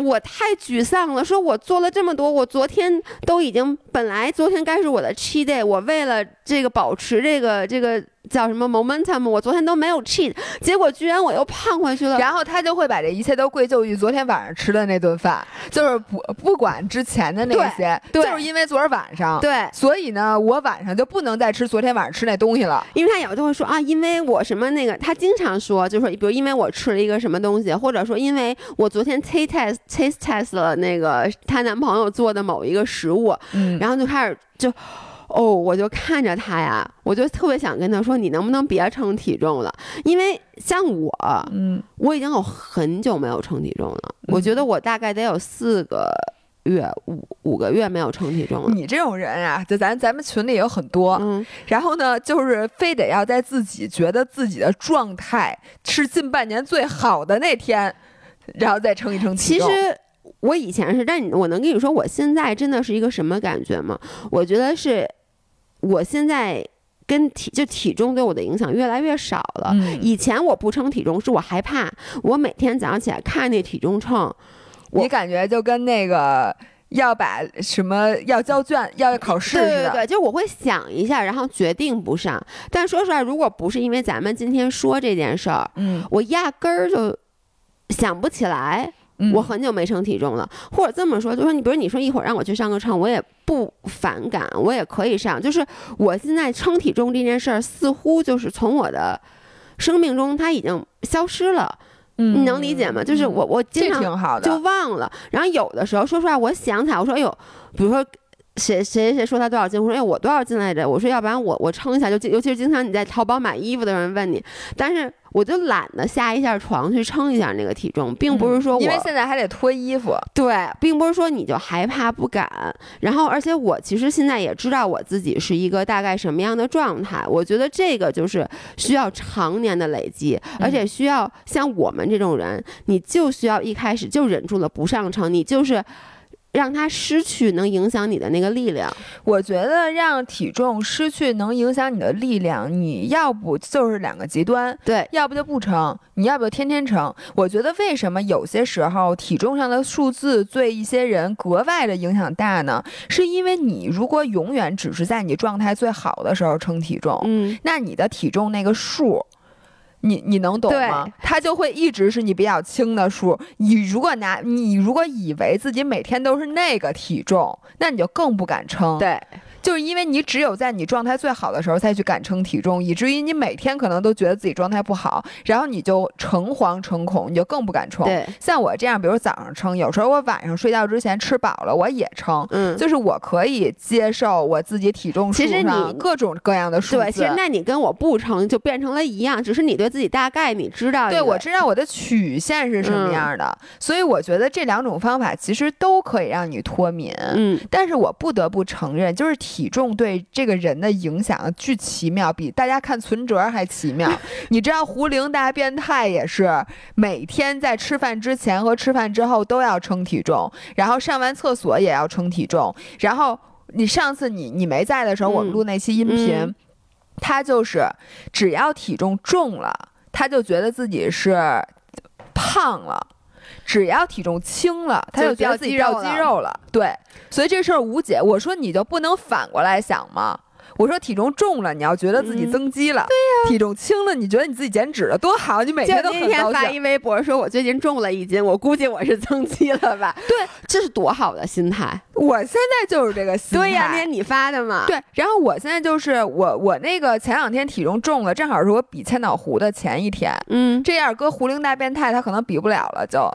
我太沮丧了。说我做了这么多，我昨天都已经本来昨天该是我的 cheat day，我为了这个保持这个这个。叫什么 momentum？我昨天都没有 cheat，结果居然我又胖回去了。然后他就会把这一切都归咎于昨天晚上吃的那顿饭，就是不不管之前的那些，就是因为昨儿晚上。对，所以呢，我晚上就不能再吃昨天晚上吃那东西了。因为他有就会说啊，因为我什么那个，他经常说，就说比如因为我吃了一个什么东西，或者说因为我昨天 taste test taste test 了那个她男朋友做的某一个食物，然后就开始就。哦，我就看着他呀，我就特别想跟他说，你能不能别称体重了？因为像我，嗯，我已经有很久没有称体重了。我觉得我大概得有四个月、五五个月没有称体重了。你这种人啊，就咱咱们群里有很多，嗯，然后呢，就是非得要在自己觉得自己的状态是近半年最好的那天，然后再称一称体重。其实我以前是，但你我能跟你说，我现在真的是一个什么感觉吗？我觉得是，我现在跟体就体重对我的影响越来越少了。嗯以前我不称体重，是我害怕，我每天早上起来看那体重秤，我你感觉就跟那个要把什么要交卷、要考试似的。对对对，就我会想一下，然后决定不上。但说实话，如果不是因为咱们今天说这件事儿，嗯，我压根儿就想不起来。嗯我很久没称体重了，或者这么说，就说你比如你说一会儿让我去上个秤，我也不反感，我也可以上。就是我现在称体重这件事儿，似乎就是从我的生命中它已经消失了，嗯你能理解吗？就是我我经常就忘了。然后有的时候，说实话，我想起来，我说，哎呦，比如说谁谁谁说他多少斤，我说，哎，我多少斤来着？我说，要不然我我称一下，就尤其是经常你在淘宝买衣服的人问你，但是我就懒得下一下床去称一下那个体重，并不是说我、嗯因为现在还得脱衣服。对，并不是说你就害怕不敢。然后，而且我其实现在也知道我自己是一个大概什么样的状态。我觉得这个就是需要常年的累积，而且需要像我们这种人，你就需要一开始就忍住了不上称，你就是让它失去能影响你的那个力量。我觉得让体重失去能影响你的力量，你要不就是两个极端，对，要不就不称，你要不就天天称。我觉得为什么有些时候体重上的数字对一些人格外的影响大呢？是因为你如果永远只是在你状态最好的时候称体重，嗯，那你的体重那个数。你你能懂吗对？它就会一直是你比较轻的数。你如果拿你如果以为自己每天都是那个体重，那你就更不敢称。对，就是因为你只有在你状态最好的时候再去敢称体重，以至于你每天可能都觉得自己状态不好，然后你就诚惶诚恐，你就更不敢称。对，像我这样，比如早上称，有时候我晚上睡觉之前吃饱了，我也称。嗯。就是我可以接受我自己体重数其实上你各种各样的数字。对，其实那你跟我不称就变成了一样，只是你对自己大概你知道。对，我知道我的曲线是什么样的，所以我觉得这两种方法其实都可以让你脱敏。嗯，但是我不得不承认，就是体重对这个人的影响巨奇妙，比大家看存折还奇妙。你知道胡灵大变态也是每天在吃饭之前和吃饭之后都要称体重，然后上完厕所也要称体重，然后你上次你你没在的时候，我们嗯录那期音频，嗯他就是只要体重重了，他就觉得自己是胖了。只要体重轻了，他就就觉得自己掉肌肉了。对，所以这事儿无解。我说你就不能反过来想吗？我说体重重了，你要觉得自己嗯增肌了；对呀、体重轻了，你觉得你自己减脂了，多好！你每天都很高兴。发一微博说，我最近重了一斤，我估计我是增肌了吧？对，这是多好的心态。我现在就是这个心态。对呀，那天你发的嘛。，对，然后我现在就是我我那个前两天体重重了，正好是我比千岛湖的前一天。嗯，这样搁胡灵大变态，他可能比不了了就。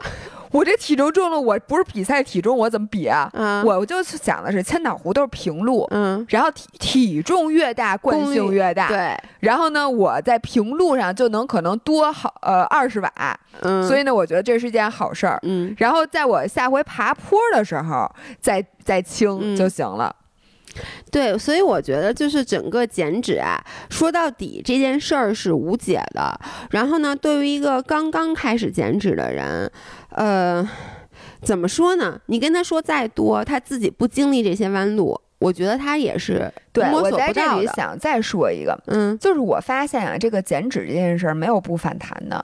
我这体重重了，我不是比赛体重，我怎么比啊？嗯我就想的是千岛湖都是平路，嗯，然后体体重越大，惯性越大。对，然后呢，我在平路上就能可能多好呃二十瓦，嗯，所以呢，我觉得这是件好事儿。嗯，然后在我下回爬坡的时候再再轻嗯就行了。对，所以我觉得就是整个减脂啊，说到底这件事儿是无解的。然后呢，对于一个刚刚开始减脂的人，呃，怎么说呢？你跟他说再多，他自己不经历这些弯路，我觉得他也是对，摸索我在这不到的。里想再说一个，嗯，就是我发现啊，这个减脂这件事儿没有不反弹的，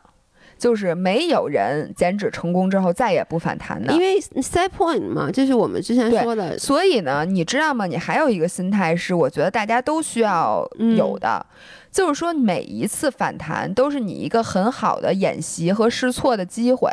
就是没有人减脂成功之后再也不反弹的因。为 set point 嘛，就是我们之前对说的，所以呢，你知道吗？你还有一个心态是，我觉得大家都需要有的，就是说每一次反弹都是你一个很好的演习和试错的机会。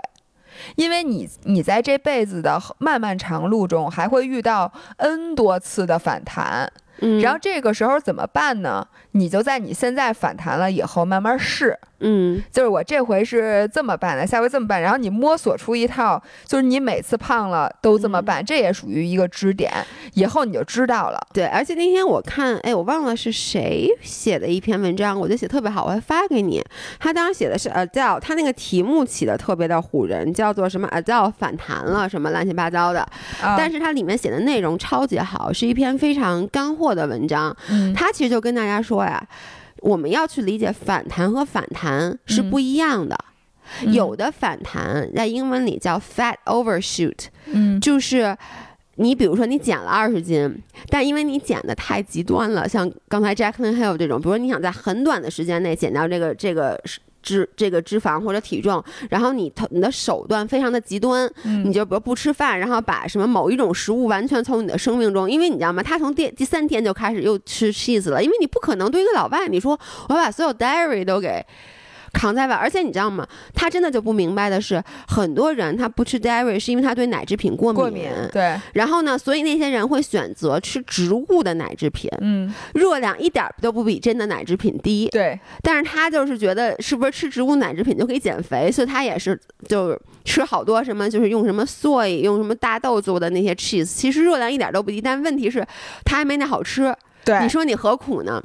因为你，你在这辈子的漫漫长路中，还会遇到 N 多次的反弹，嗯，然后这个时候怎么办呢？你就在你现在反弹了以后慢慢试，嗯，就是我这回是这么办的，下回这么办，然后你摸索出一套，就是你每次胖了都这么办，这也属于一个支点，以后你就知道了。对，而且那天我看，哎，我忘了是谁写的一篇文章，我觉得写特别好，我会发给你。他当时写的是 Adele，他那个题目起的特别的唬人，叫做什么 Adele 反弹了什么乱七八糟的，但是它里面写的内容超级好，是一篇非常干货的文章。他其实就跟大家说呀，我们要去理解反弹和反弹是不一样的。有的反弹在英文里叫 fat overshoot，嗯，就是你比如说你减了二十斤，但因为你减的太极端了，像刚才 Jacqueline Hill 这种，比如说你想在很短的时间内减掉这个这个脂这个脂肪或者体重，然后你你的手段非常的极端，你就比如不吃饭，然后把什么某一种食物完全从你的生命中，因为你知道吗？他从第第三天就开始又吃 cheese 了，因为你不可能对一个老外你说我把所有 dairy 都给。扛在外，而且你知道吗？他真的就不明白的是，很多人他不吃 dairy 是因为他对奶制品过敏。过敏，对。然后呢，所以那些人会选择吃植物的奶制品。嗯。热量一点都不比真的奶制品低。对。但是他就是觉得是不是吃植物奶制品就可以减肥，所以他也是就吃好多什么，就是用什么 soy 用什么大豆做的那些 cheese，其实热量一点都不低，但问题是它还没那好吃。对。你说你何苦呢？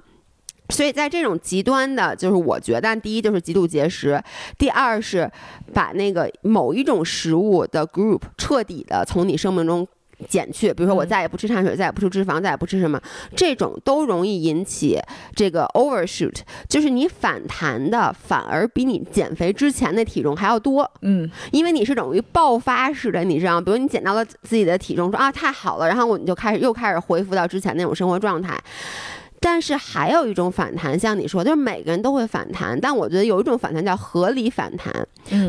所以在这种极端的，就是我觉得，第一就是极度节食，第二是把那个某一种食物的 group 彻底的从你生命中减去，比如说我再也不吃碳水，再也不吃脂肪，再也不吃什么，这种都容易引起这个 overshoot，就是你反弹的反而比你减肥之前的体重还要多，嗯，因为你是等于爆发式的，你知道，比如你减到了自己的体重，说啊太好了，然后我你就开始又开始恢复到之前那种生活状态。但是还有一种反弹，像你说，就是每个人都会反弹，但我觉得有一种反弹叫合理反弹，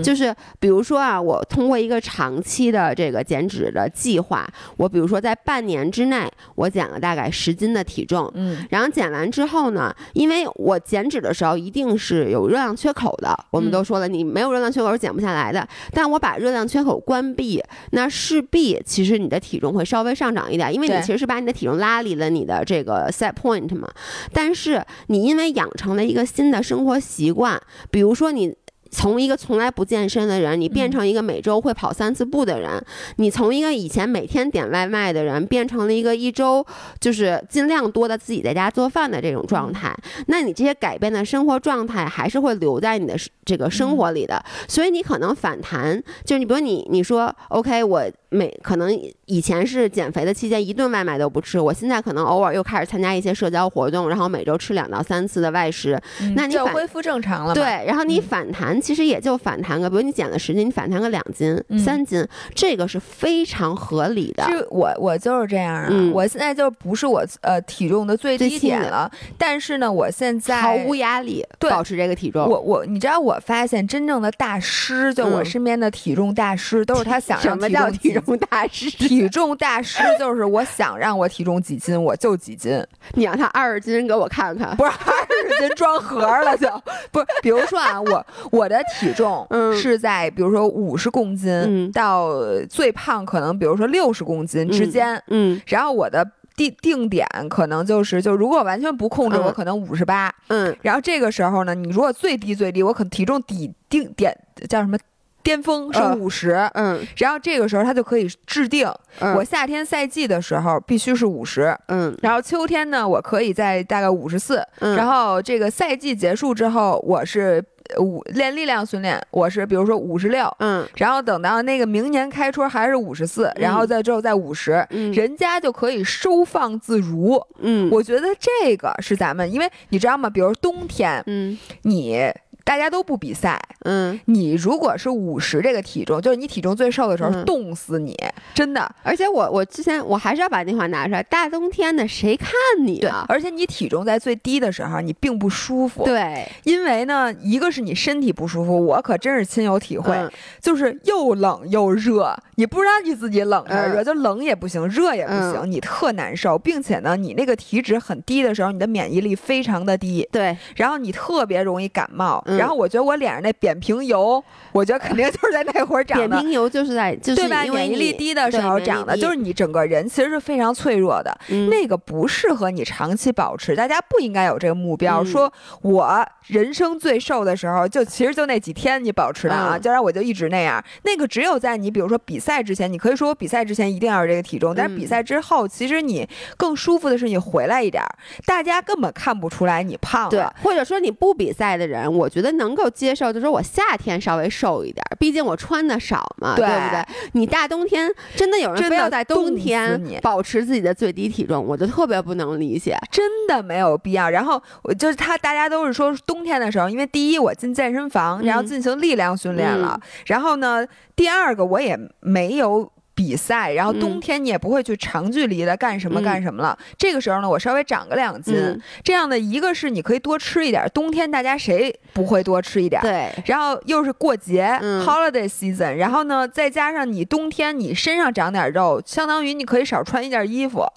就是比如说啊，我通过一个长期的这个减脂的计划，我比如说在半年之内，我减了大概十斤的体重，嗯，然后减完之后呢，因为我减脂的时候一定是有热量缺口的，我们都说了，你没有热量缺口是减不下来的，但我把热量缺口关闭，那势必其实你的体重会稍微上涨一点，因为你其实是把你的体重拉离了你的这个 set point 嘛。但是你因为养成了一个新的生活习惯，比如说你。从一个从来不健身的人，你变成一个每周会跑三次步的人；你从一个以前每天点外卖的人，变成了一个一周就是尽量多的自己在家做饭的这种状态。那你这些改变的生活状态还是会留在你的这个生活里的。所以你可能反弹，就是你比如你你说 OK，我每可能以前是减肥的期间一顿外卖都不吃，我现在可能偶尔又开始参加一些社交活动，然后每周吃两到三次的外食。那你就恢复正常了。对，然后你反弹。其实也就反弹个，比如你减了十斤，你反弹个两斤、三斤，这个是非常合理的。就我我就是这样啊，我现在就不是我呃体重的最低点了，但是呢，我现在毫无压力保持这个体重。我我你知道，我发现真正的大师，就我身边的体重大师，都是他想让什么叫体重大师？体重大师 就是我想让我体重几斤我就几斤，你让他二十斤给我看看，不是二十斤装盒了就 不是。比如说啊，我我。我的体重是在比如说五十公斤到最胖可能比如说六十公斤之间，嗯，然后我的定定点可能就是就如果完全不控制，我可能五十八，嗯，然后这个时候呢，你如果最低最低，我可能体重底定点叫什么巅峰是五十，嗯，然后这个时候它就可以制定，我夏天赛季的时候必须是五十，嗯，然后秋天呢，我可以在大概五十四，然后这个赛季结束之后，我是。五练力量训练，我是比如说五十六，嗯，然后等到那个明年开春还是五十四，然后再之后再五十，人家就可以收放自如，嗯，我觉得这个是咱们，因为你知道吗？比如冬天，嗯，你。大家都不比赛，嗯，你如果是五十这个体重，就是你体重最瘦的时候，冻死你，真的。而且我我之前我还是要把那话拿出来，大冬天的谁看你啊？而且你体重在最低的时候，你并不舒服。对，因为呢，一个是你身体不舒服，我可真是亲有体会，就是又冷又热，你不知道你自己冷还是热，就冷也不行，热也不行，你特难受，并且呢，你那个体脂很低的时候，你的免疫力非常的低，对，然后你特别容易感冒。然后我觉得我脸上那扁平疣，我觉得肯定就是在那会儿长的。扁平疣就是在就是对吧？免疫力低的时候长的，就是你整个人其实是非常脆弱的。那个不适合你长期保持，大家不应该有这个目标，说我人生最瘦的时候就其实就那几天你保持的啊，就让我就一直那样。那个只有在你比如说比赛之前，你可以说我比赛之前一定要有这个体重，但是比赛之后，其实你更舒服的是你回来一点，大家根本看不出来你胖了。对，或者说你不比赛的人，我觉得能够接受，就是我夏天稍微瘦一点，毕竟我穿的少嘛，对不对？你大冬天真的有人非要在冬天保持自己的最低体重，我就特别不能理解，真的没有必要。然后我就是他，大家都是说冬天的时候，因为第一我进健身房，然后进行力量训练了，然后呢，第二个我也没有。比赛，然后冬天你也不会去长距离的干什么干什么了。这个时候呢，我稍微长个两斤，这样的一个是你可以多吃一点。冬天大家谁不会多吃一点？对。然后又是过节，holiday season，然后呢，再加上你冬天你身上长点肉，相当于你可以少穿一件衣服。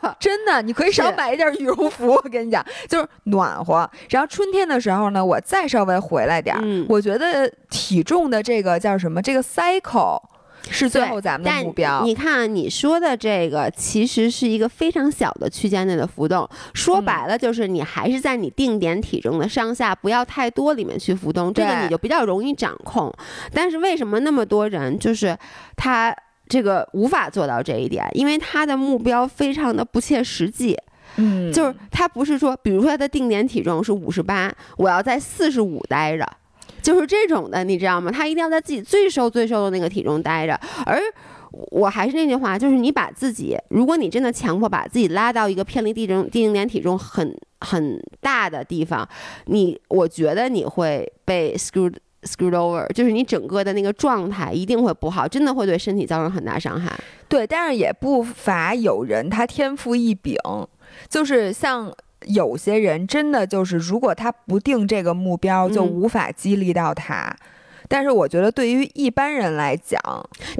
嚯，真的，你可以少买一件羽绒服。我跟你讲，就是暖和。然后春天的时候呢，我再稍微回来点。我觉得体重的这个叫什么？这个 cycle。是最后咱们的目标。你看你说的这个，其实是一个非常小的区间内的浮动。说白了，就是你还是在你定点体重的上下不要太多里面去浮动，这个你就比较容易掌控。但是为什么那么多人就是他这个无法做到这一点？因为他的目标非常的不切实际。嗯，就是他不是说，比如说他的定点体重是五十八，我要在四十五待着。就是这种的，你知道吗？他一定要在自己最瘦最瘦的那个体重待着。而我还是那句话，就是你把自己，如果你真的强迫把自己拉到一个偏离地中地定点体重很很大的地方，你我觉得你会被 screwed screwed over，就是你整个的那个状态一定会不好，真的会对身体造成很大伤害。对，但是也不乏有人他天赋异禀，就是像。有些人真的就是，如果他不定这个目标，就无法激励到他。但是我觉得对于一般人来讲，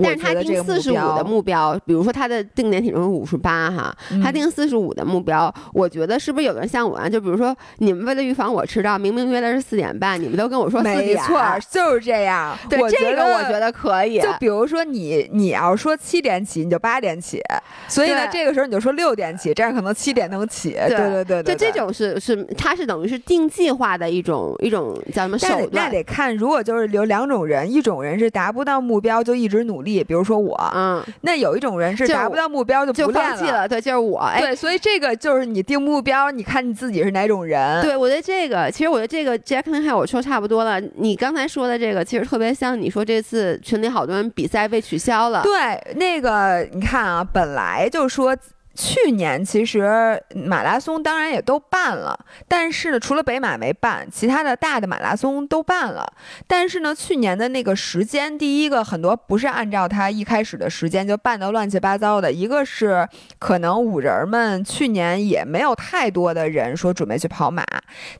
但是他定四十五的目标，比如说他的定点体重是五十八哈，他定四十五的目标，我觉得是不是有人像我啊？就比如说你们为了预防我迟到，明明约的是四点半，你们都跟我说四点，没错，就是这样。对这个我觉得可以。就比如说你你要说七点起，你就八点起，所以呢这个时候你就说六点起，这样可能七点能起。对对对对，就这种是是，它是等于是定计划的一种一种叫什么手段？那得看，如果就是留两。两种人，一种人是达不到目标就一直努力，比如说我，嗯，那有一种人是达不到目标就就放弃了，对，就是我，对，所以这个就是你定目标，你看你自己是哪种人。对，我觉得这个，其实我觉得这个 Jack and h 我说差不多了。你刚才说的这个，其实特别像你说这次群里好多人比赛被取消了。对，那个你看啊，本来就说。去年其实马拉松当然也都办了，但是呢，除了北马没办，其他的大的马拉松都办了。但是呢，去年的那个时间，第一个很多不是按照他一开始的时间就办得乱七八糟的。一个是可能五人儿们去年也没有太多的人说准备去跑马，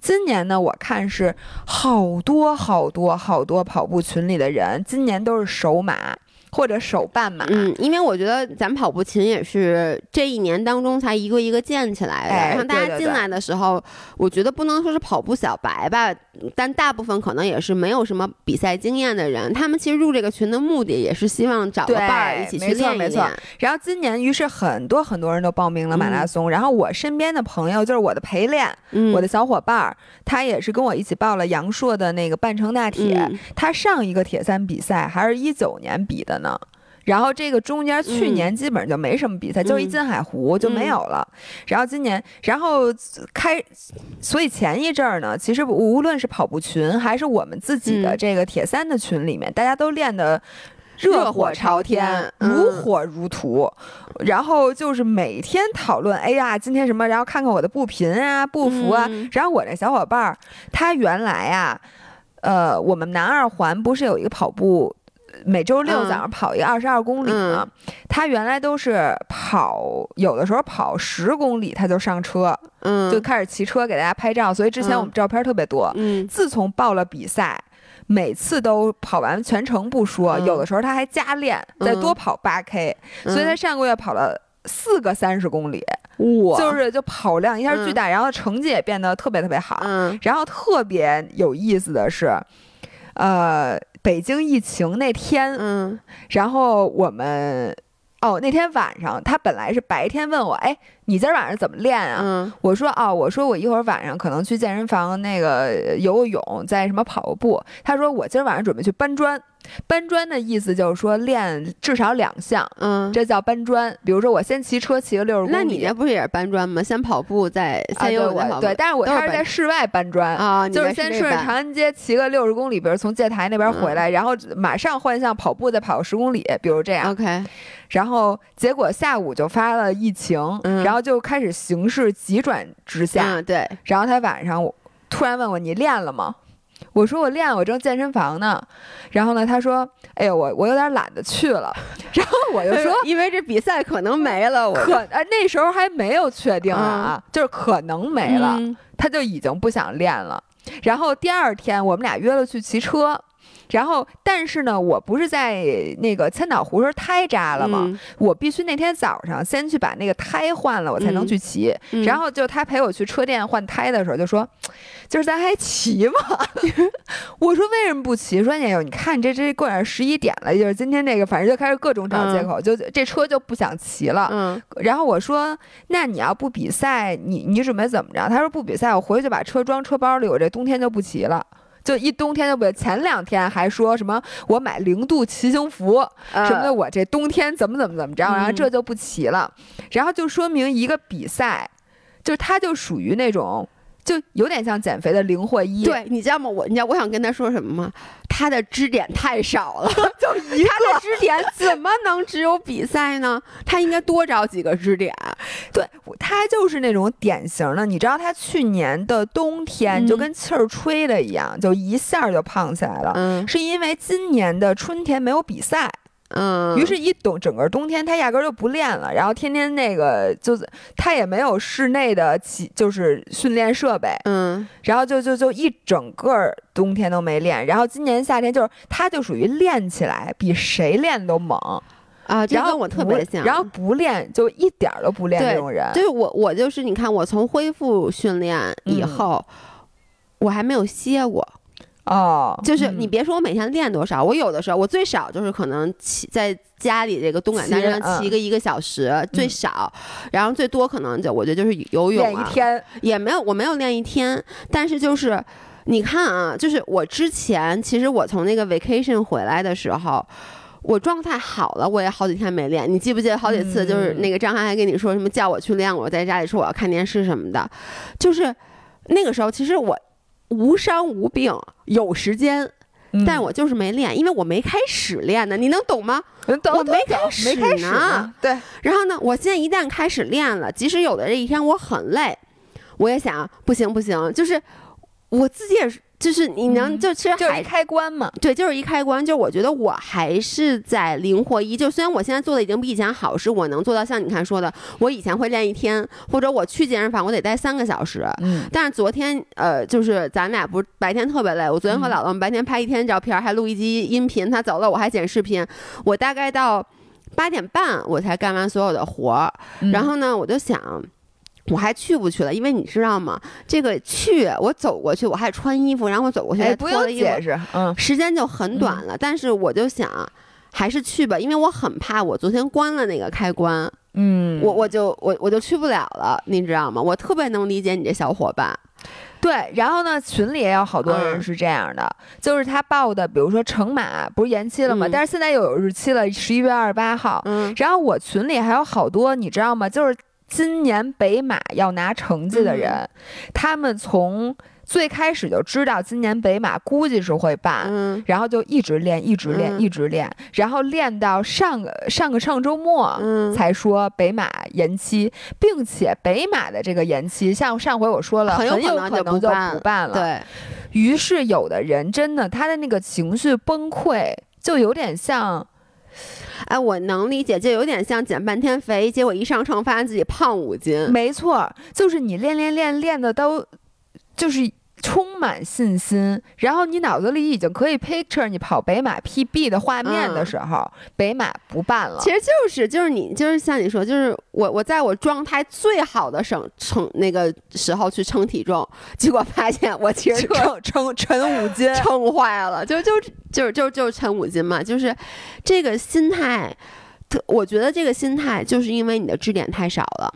今年呢，我看是好多好多好多跑步群里的人，今年都是首马。或者手办嘛，嗯，因为我觉得咱跑步群也是这一年当中才一个一个建起来的，然后大家进来的时候，我觉得不能说是跑步小白吧，但大部分可能也是没有什么比赛经验的人，他们其实入这个群的目的也是希望找个伴儿一起去练一练。然后今年于是很多很多人都报名了马拉松，然后我身边的朋友就是我的陪练，我的小伙伴儿，他也是跟我一起报了阳朔的那个半程大铁，他上一个铁三比赛还是一九年比的。呢，然后这个中间去年基本上就没什么比赛，就一金海湖就没有了。然后今年，然后开，所以前一阵儿呢，其实无论是跑步群还是我们自己的这个铁三的群里面，大家都练的热火朝天，如火如荼。然后就是每天讨论，哎呀，今天什么？然后看看我的步频啊、步幅啊。然后我这小伙伴儿，他原来啊，呃，我们南二环不是有一个跑步。每周六早上跑一个二十二公里嘛，他原来都是跑，有的时候跑十公里他就上车，嗯，就开始骑车给大家拍照，所以之前我们照片特别多。嗯，自从报了比赛，每次都跑完全程不说，有的时候他还加练，再多跑八 K，所以他上个月跑了。四个三十公里，哇，就是就跑量一下巨嗯。大，然后成绩也变得特别特别好。嗯。然后特别有意思的是，呃，北京疫情那天，嗯然后我们哦那天晚上，他本来是白天问我，哎，你今儿晚上怎么练啊？嗯我说哦，我说我一会儿晚上可能去健身房那个游个泳，在什么跑个步。他说我今儿晚上准备去搬砖，搬砖的意思就是说练至少两项，嗯，这叫搬砖。比如说我先骑车骑个六十公里，那你那不是也是搬砖吗？先跑步，再先游泳，对，但是我他是在室外搬砖。啊，你就是先顺着长安街骑个六十公里，比如从界台那边回来，然后马上换向跑步，再跑十公里，比如这样。OK，然后结果下午就发了疫情，嗯然后就开始形势急转直下。嗯，对，然后他晚上突然问我：“你练了吗？”我说：“我练，我正健身房呢。”然后呢，他说：“哎呦，我我有点懒得去了。”然后我就说。因为这比赛可能没了，我可呃那时候还没有确定啊，就是可能没了，嗯他就已经不想练了。然后第二天我们俩约了去骑车，然后但是呢，我不是在那个千岛湖时候胎扎了吗？嗯我必须那天早上先去把那个胎换了，我才能去骑。嗯然后就他陪我去车店换胎的时候，就说：“今儿咱还骑吗？” 我说：“为什么不骑？”说：“哎呦，你看这这过上十一点了，就是今天这个，反正就开始各种找借口，就这车就不想骑了。嗯然后我说：“那你要不比赛，你你准备怎么着？”他说：“不比赛，我回去把车装车包里，我这冬天就不骑了。”就一冬天就不，前两天还说什么我买零度骑行服，什么的，我这冬天怎么怎么怎么着，然后嗯。这就不骑了，然后就说明一个比赛，就是它就属于那种，就有点像减肥的零或一，，对，你知道吗？我你知道我想跟他说什么吗？他的支点太少了，就一他的支点怎么能只有比赛呢？他应该多找几个支点。对，他就是那种典型的，你知道他去年的冬天嗯就跟气儿吹的一样，就一下就胖起来了。嗯是因为今年的春天没有比赛，嗯，于是，一冬整个冬天他压根儿就不练了，然后天天那个就是他也没有室内的起就是训练设备，嗯然后就就就一整个冬天都没练，然后今年夏天就是他就属于练起来比谁练都猛，啊，这然后跟我特不别像。然后不练就一点儿都不练对这种人，就是我，我就是你看，我从恢复训练以嗯后，我还没有歇过。哦，就是嗯。你别说我每天练多少，我有的时候我最少就是可能骑在家里这个动感单车上骑嗯个一个小时，最少，然后最多可能就我觉得就是游泳啊，练一天，也没有我没有练一天，但是就是你看啊，就是我之前其实我从那个 vacation 回来的时候。我状态好了，我也好几天没练。你记不记得好几次，就是嗯。那个张涵还跟你说什么叫我去练，我在家里说我要看电视什么的，就是那个时候其实我无伤无病，有时间，嗯。但我就是没练，因为我没开始练呢，你能懂吗？嗯懂我没开始没开始呢，对，然后呢，我现在一旦开始练了，即使有的这一天我很累，我也想不行不行，就是我自己也是，就是你能、嗯。就其实还就是开关嘛，对，就是一开关，就我觉得我还是在灵活一，就虽然我现在做的已经比以前好，是我能做到像你看说的，我以前会练一天，或者我去健身房我得待三个小时，嗯。但是昨天，呃，就是咱俩不是白天特别累，我昨天和嗯。姥姥我们白天拍一天照片，还录一集音频，他走了我还剪视频，我大概到八点半我才干完所有的活儿，嗯。然后呢，我就想。我还去不去了？因为你知道吗？这个去我走过去，我还穿衣服，然后我走过去不用脱了衣服，解释，嗯时间就很短了。但是我就想，还是去吧，因为我很怕我昨天关了那个开关，嗯，我我就我我就去不了了，你知道吗？我特别能理解你这小伙伴，对，然后呢，群里也有好多人嗯是这样的，就是他报的，比如说乘马不是延期了吗？嗯但是现在又有日期了，十一月二十八号。嗯然后我群里还有好多，你知道吗？就是今年北马要拿成绩的人，嗯。他们从最开始就知道今年北马估计是会办。嗯。然后就一直练，一直练，嗯。一直练，然后练到上个上个上周末，嗯。才说北马延期，并且北马的这个延期，像上回我说了，很有可能就不办不办了。对，于是有的人真的他的那个情绪崩溃，就有点像，哎，我能理解，就有点像减半天肥，结果一上秤发现自己胖五斤，没错，就是你练练练练的都，就是充满信心，然后你脑子里已经可以 picture 你跑北马 PB 的画面的时候，北马不办了。其实就是就是你就是像你说，就是我我在我状态最好的省称那个时候去称体重，结果发现我其实 称称称五斤，称坏了，就就就就就称五斤嘛，就是这个心态，特我觉得这个心态就是因为你的支点太少了，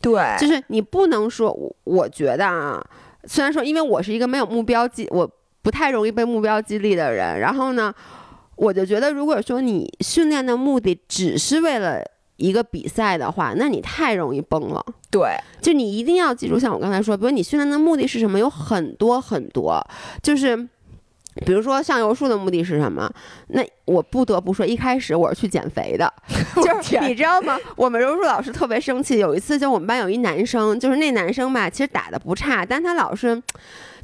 对，就是你不能说，我我觉得啊。虽然说，因为我是一个没有目标激，我不太容易被目标激励的人。然后呢，我就觉得，如果说你训练的目的只是为了一个比赛的话，那你太容易崩了。对，就你一定要记住，像我刚才说，比如你训练的目的是什么，有很多很多，就是。比如说，像柔术的目的是什么？那我不得不说，一开始我是去减肥的，就是你知道吗？我们柔术老师特别生气。有一次，就我们班有一男生，就是那男生吧，其实打的不差，但他老是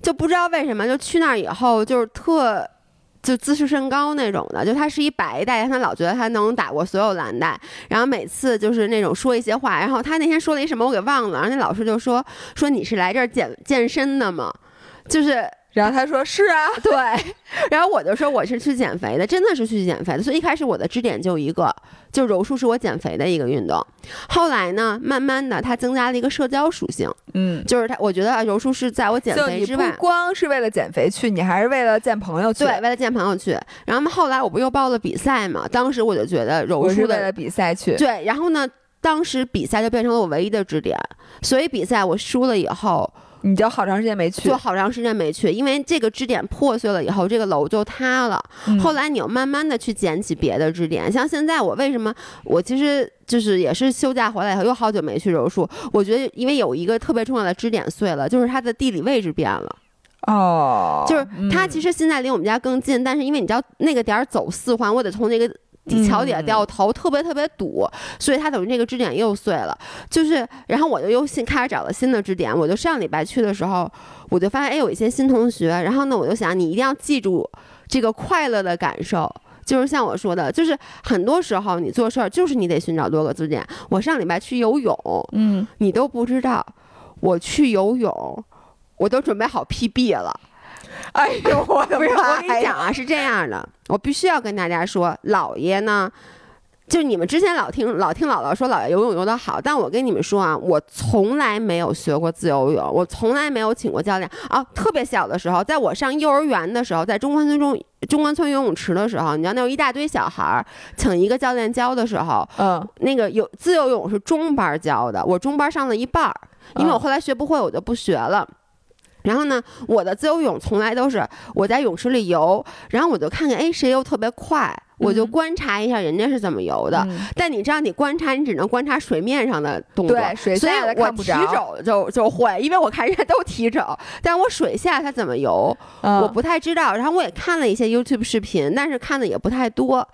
就不知道为什么，就去那儿以后就是特就自视甚高那种的。就他是一白带，但他老觉得他能打过所有蓝带，然后每次就是那种说一些话。然后他那天说了一什么，我给忘了。然后那老师就说：“说你是来这儿健健身的吗？”就是。然后他说是啊，对，然后我就说我是去减肥的，真的是去减肥的。所以一开始我的支点就一个，就柔术是我减肥的一个运动。后来呢，慢慢的它增加了一个社交属性，嗯，就是它，我觉得柔术是在我减肥之外，不光是为了减肥去，你还是为了见朋友去，对，为了见朋友去。然后后来我不又报了比赛嘛，当时我就觉得柔术为了比赛去，对。然后呢，当时比赛就变成了我唯一的支点，所以比赛我输了以后。你就好长时间没去，就好长时间没去，因为这个支点破碎了以后，这个楼就塌了。后来你又慢慢的去捡起别的支点，像现在我为什么我其实就是也是休假回来以后又好久没去柔术，我觉得因为有一个特别重要的支点碎了，就是它的地理位置变了。哦，就是它其实现在离我们家更近，但是因为你知道那个点儿走四环，我得从那个。桥底下掉头特别特别堵，所以它等于这个支点又碎了。就是，然后我就又新开始找了新的支点。我就上礼拜去的时候，我就发现，哎，有一些新同学。然后呢，我就想，你一定要记住这个快乐的感受。就是像我说的，就是很多时候你做事儿，就是你得寻找多个支点。我上礼拜去游泳，嗯，你都不知道，我去游泳，我都准备好 PB 了。哎呦，我的妈！我跟你讲啊，是这样的，我必须要跟大家说，姥爷呢，就你们之前老听老听姥姥说姥爷游泳游得好，但我跟你们说啊，我从来没有学过自由泳，我从来没有请过教练啊。特别小的时候，在我上幼儿园的时候，在中关村中中关村游泳池的时候，你知道那有一大堆小孩儿，请一个教练教的时候，嗯，那个有自由泳是中班教的，我中班上了一半儿，因为我后来学不会，我就不学了。然后呢，我的自由泳从来都是我在泳池里游，然后我就看看，哎，谁游特别快，我就观察一下人家是怎么游的。但你知道，你观察你只能观察水面上的动作，对，水下的看不着。提肘就就会，因为我看人家都提肘，但我水下他怎么游，我不太知道。然后我也看了一些 YouTube 视频，但是看的也不太多。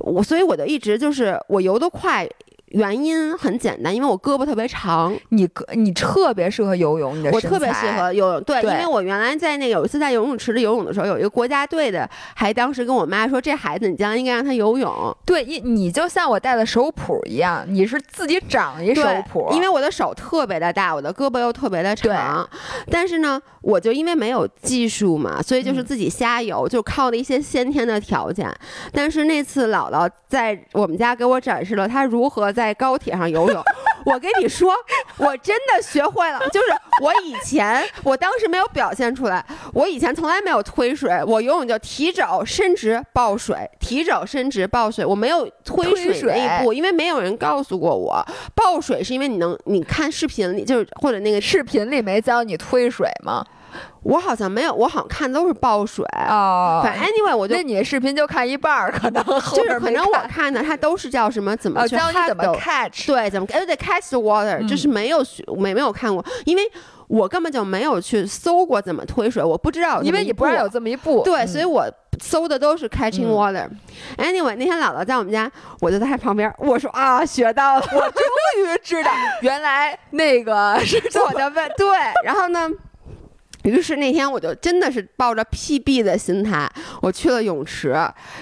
我所以我就一直就是我游得快。原因很简单，因为我胳膊特别长。你胳你特别适合游泳，你的我特别适合游泳。对，因为我原来在那个有一次在游泳池里游泳的时候，有一个国家队的，还当时跟我妈说，这孩子你将来应该让他游泳。对，你你就像我带的手谱一样，你是自己长一手谱。因为我的手特别的大，我的胳膊又特别的长。但是呢，我就因为没有技术嘛，所以就是自己瞎游，就靠的一些先天的条件。但是那次姥姥在我们家给我展示了她如何在。在高铁上游泳，我跟你说，我真的学会了。就是我以前，我当时没有表现出来。我以前从来没有推水，我游泳就提肘伸直抱水，提肘伸直抱水，我没有推水那一步，因为没有人告诉过我抱水是因为你能，你看视频里就是或者那个视频里没教你推水吗？我好像没有，我好像看都是爆水哦。反正 anyway，我就那你的视频就看一半儿，可能 就是可能我看的它都是叫什么怎么教你怎么 catch，对，怎么哎对 catch the water，就是没有没没有看过，因为我根本就没有去搜过怎么推水，我不知道，因为你不知道有这么一步，对，所以我搜的都是 catching water。Anyway，那天姥姥在我们家，我就在旁边，我说啊，学到了，我终于知道原来那个是我的问，对，然后呢？于是那天我就真的是抱着 PB 的心态，我去了泳池，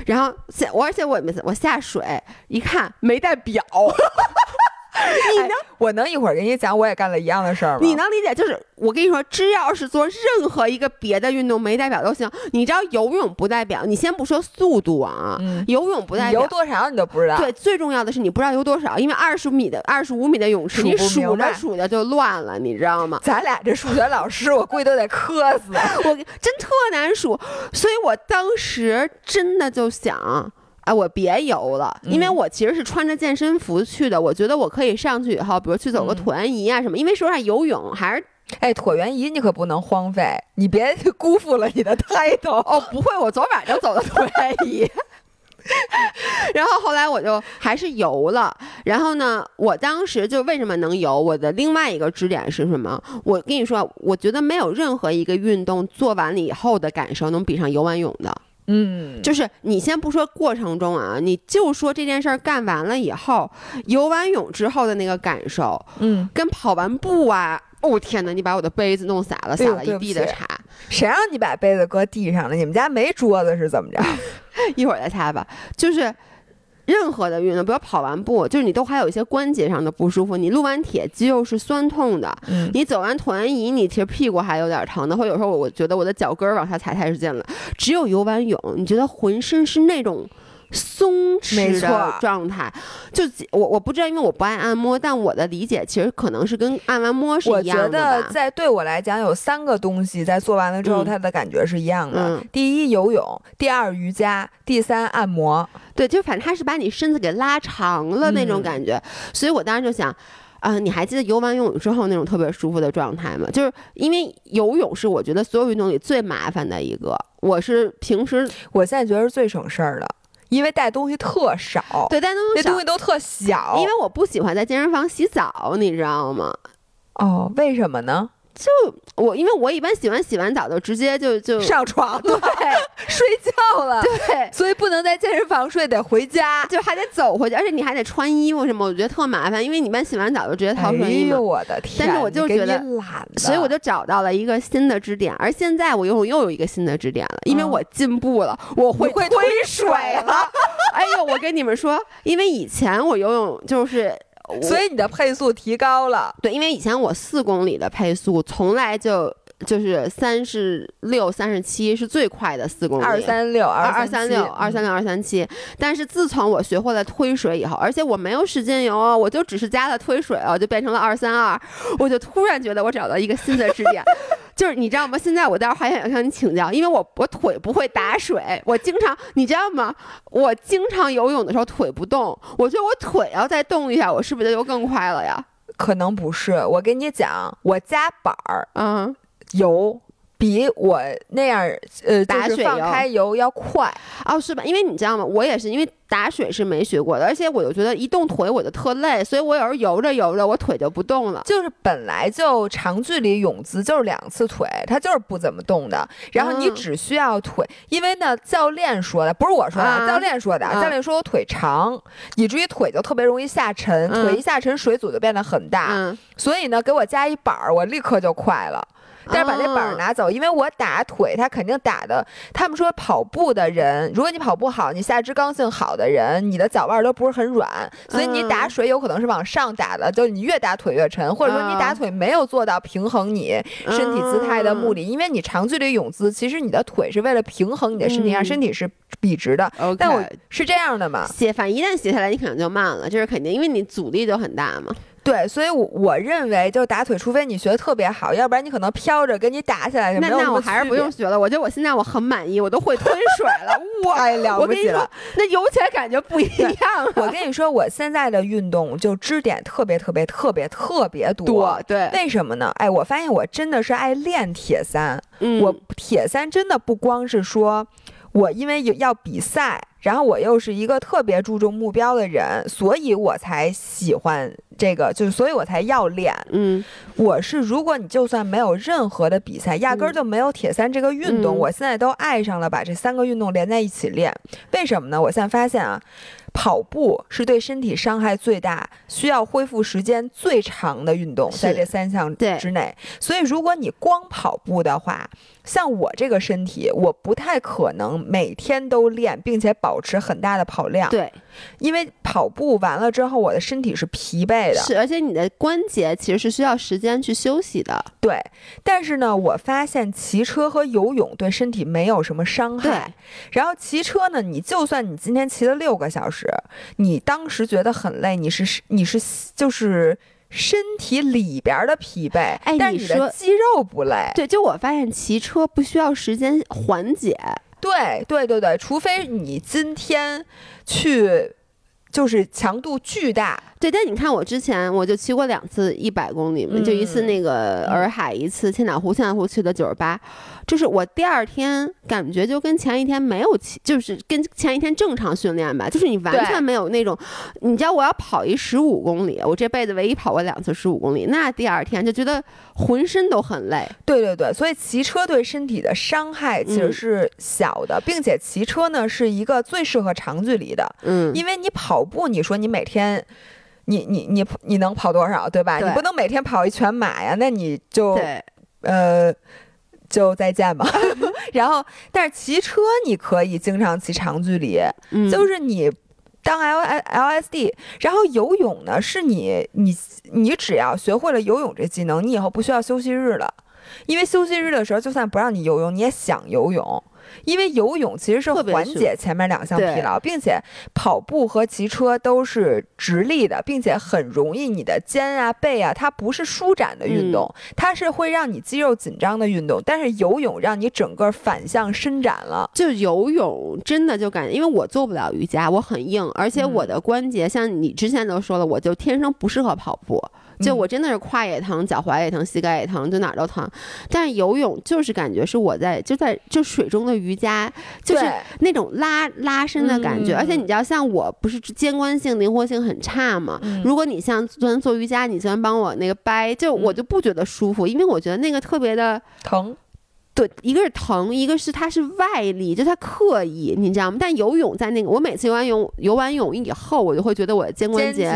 然后下我而且我没我下水一看没带表，你能我能一会儿给你讲，我也干了一样的事儿吗？你能理解？就是我跟你说，只要是做任何一个别的运动，没代表都行。你知道游泳不代表，你先不说速度啊，嗯游泳不代表游多少你都不知道。对，最重要的是你不知道游多少，因为二十米的、二十五米的泳池，你数着数着就乱了，你知道吗？咱俩这数学老师，我估计都得磕死。我真特难数，所以我当时真的就想。哎，我别游了，因为嗯我其实是穿着健身服去的。我觉得我可以上去以后，比如去走个嗯椭圆仪啊什么。因为说实话，游泳还是哎，椭圆仪你可不能荒废，你别辜负了你的 title。哦，不会，我昨晚就走的椭圆仪。然后后来我就还是游了。然后呢，我当时就为什么能游？我的另外一个支点是什么？我跟你说，我觉得没有任何一个运动做完了以后的感受能比上游完泳的。嗯，就是你先不说过程中啊，你就说这件事儿干完了以后，游完泳之后的那个感受，嗯，跟跑完步啊。哦天哪！你把我的杯子弄洒了，洒了一地的茶。谁让你把杯子搁地上了？你们家没桌子是怎么着？一会儿再擦吧。就是任何的运动，比如跑完步，就是你都还有一些关节上的不舒服。你撸完铁，肌肉是酸痛的。嗯，你走完椭圆仪，你其实屁股还有点疼的，或者有时候我觉得我的脚跟儿往下踩太使劲了。只有游完泳，你觉得浑身是那种。松弛的状态，就我我不知道，因为我不爱按摩，但我的理解其实可能是跟按完摩是我一样的我觉得。在对我来讲，有三个东西在做完了之后，嗯它的感觉是一样的。嗯第一，游泳；第二，瑜伽；第三，按摩。对，就反正它是把你身子给拉长了那种嗯感觉，所以我当时就想。啊、你还记得游完泳之后那种特别舒服的状态吗？就是因为游泳是我觉得所有运动里最麻烦的一个。我是平时我现在觉得是最省事儿的，因为带东西特少，对，带东西那东西都特小。因为我不喜欢在健身房洗澡，你知道吗？哦，为什么呢？我因为我一般洗完洗完澡就直接就就上床 了，睡觉了，对，所以不能在健身房睡，得回家。就还得走回去，而且你还得穿衣服什么，我觉得特麻烦，因为你一般洗完澡就直接套睡衣嘛。哎呦我的天！但是我就觉得懒，所以我就找到了一个新的支点，而现在我游泳又有一个新的支点了，因为嗯我进步了，我会推水了。哎呦，我跟你们说，因为以前我游泳就是。我所以你的配速提高了。对，因为以前我四公里的配速从来就就是三十六、三十七是最快的四公里，二三六，二二三六、二三六、二三七。但是自从我学会了推水以后，而且我没有使劲游哦，我就只是加了推水哦，就变成了二三二。我就突然觉得我找到一个新的支点，就是你知道吗？现在我倒是还想向你请教，因为我我腿不会打水，我经常你知道吗？我经常游泳的时候腿不动，我觉得我腿要再动一下，我是不是就游更快了呀？可能不是，我跟你讲，我加板儿嗯，游比我那样呃就是放打水放开游要快。哦，是吧？因为你知道吗？我也是因为打水是没学过的，而且我就觉得一动腿我就特累，所以我有时候游着游着我腿就不动了。就是本来就长距离泳姿就是两次腿，它就是不怎么动的。然后你嗯只需要腿，因为呢，教练说的不是我说的，啊教练说的，啊教练说我腿长，以至于腿就特别容易下沉，嗯腿一下沉水阻就变得很大。嗯，所以呢，给我加一板儿，我立刻就快了。但是把那板拿走，因为我打腿，他肯定打的。他们说跑步的人，如果你跑步好，你下肢刚性好的人，你的脚腕儿都不是很软，所以你打嗯水有可能是往上打的，就是你越打腿越沉，或者说你打啊腿没有做到平衡你身体姿态的目的，因为你长距离泳姿，其实你的腿是为了平衡你的身体，让嗯身体是笔直的。但我是这样的嘛？写反正一旦写下来，你可能就慢了，这是肯定，因为你阻力就很大嘛。对，所以我，我认为就是打腿，除非你学的特别好，要不然你可能飘着跟你打起来就那没有么那我还是不用学了，我觉得我现在我很满意，我都会推水了，哇！太了我跟你说不起了。，那游起来感觉不一样啊。我跟你说，我现在的运动就支点特别特别特别特别多。多对，为什么呢？哎，我发现我真的是爱练铁三。嗯我铁三真的不光是说，我因为有要比赛，然后我又是一个特别注重目标的人，所以我才喜欢这个，就是所以我才要练。嗯我是，如果你就算没有任何的比赛，压根儿嗯就没有铁三这个运动，嗯我现在都爱上了把这三个运动连在一起练。为什么呢？我现在发现啊，跑步是对身体伤害最大、需要恢复时间最长的运动，在这三项之内。所以，如果你光跑步的话，像我这个身体，我不太可能每天都练，并且保持很大的跑量。对，因为跑步完了之后，我的身体是疲惫的。是，而且你的关节其实是需要时间去休息的。对，但是呢，我发现骑车和游泳对身体没有什么伤害。然后骑车呢，你就算你今天骑了六个小时，你当时觉得很累，你是你是就是。身体里边的疲惫，哎，但你的肌肉不累。对，就我发现骑车不需要时间缓解。对，对，对，对，除非你今天去。就是强度巨大，对。但你看，我之前我就骑过两次一百公里嘛，就一次那个洱海，一次千岛湖。千岛湖去的九十八，就是我第二天感觉就跟前一天没有骑，就是跟前一天正常训练吧，就是你完全没有那种。你知道我要跑一十五公里，我这辈子唯一跑过两次十五公里，那第二天就觉得浑身都很累。对对对，所以骑车对身体的伤害其实是小的，并且骑车呢是一个最适合长距离的，嗯，因为你跑。步，你说你每天，你你你你能跑多少，对吧？你不能每天跑一全马呀，那你就呃就再见吧。然后，但是骑车你可以经常骑长距离，就是你当 L L S D。然后游泳呢，是你你你只要学会了游泳这技能，你以后不需要休息日了，因为休息日的时候，就算不让你游泳，你也想游泳。因为游泳其实是缓解前面两项疲劳，并且跑步和骑车都是直立的，并且很容易你的肩啊、背啊，它不是舒展的运动，它是会让你肌肉紧张的运动。但是游泳让你整个反向伸展了，就游泳真的就感觉，因为我做不了瑜伽，我很硬，而且我的关节像你之前都说了，我就天生不适合跑步。就我真的是胯也疼，脚踝也疼，膝盖也疼，就哪儿都疼。但是游泳就是感觉是我在就在就水中的瑜伽，就是那种拉拉伸的感觉。而且你知道，像我不是肩关性灵活性很差嘛？如果你像昨天做瑜伽，你昨天帮我那个掰，就我就不觉得舒服，因为我觉得那个特别的疼。对，一个是疼，一个是它是外力，就它刻意，你知道吗？但游泳在那个，我每次游完泳，游完泳以后，我就会觉得我的肩关节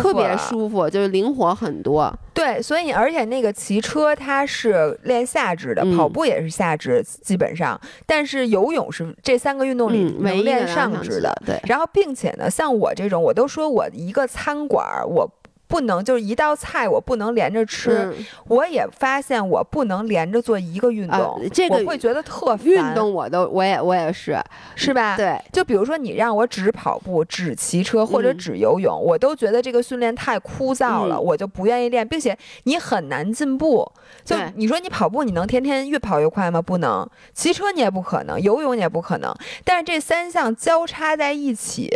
特别舒服，就是灵活很多。对，所以而且那个骑车它是练下肢的，跑步也是下肢，基本上，但是游泳是这三个运动里能练上肢的。对，然后并且呢，像我这种，我都说我一个餐馆我。不能就是一道菜，我不能连着吃。我也发现我不能连着做一个运动，这个我会觉得特烦。运动我都我也我也是，是吧？对，就比如说你让我只跑步、只骑车或者只游泳，我都觉得这个训练太枯燥了，我就不愿意练，并且你很难进步。就你说你跑步，你能天天越跑越快吗？不能。骑车你也不可能，游泳你也不可能。但是这三项交叉在一起，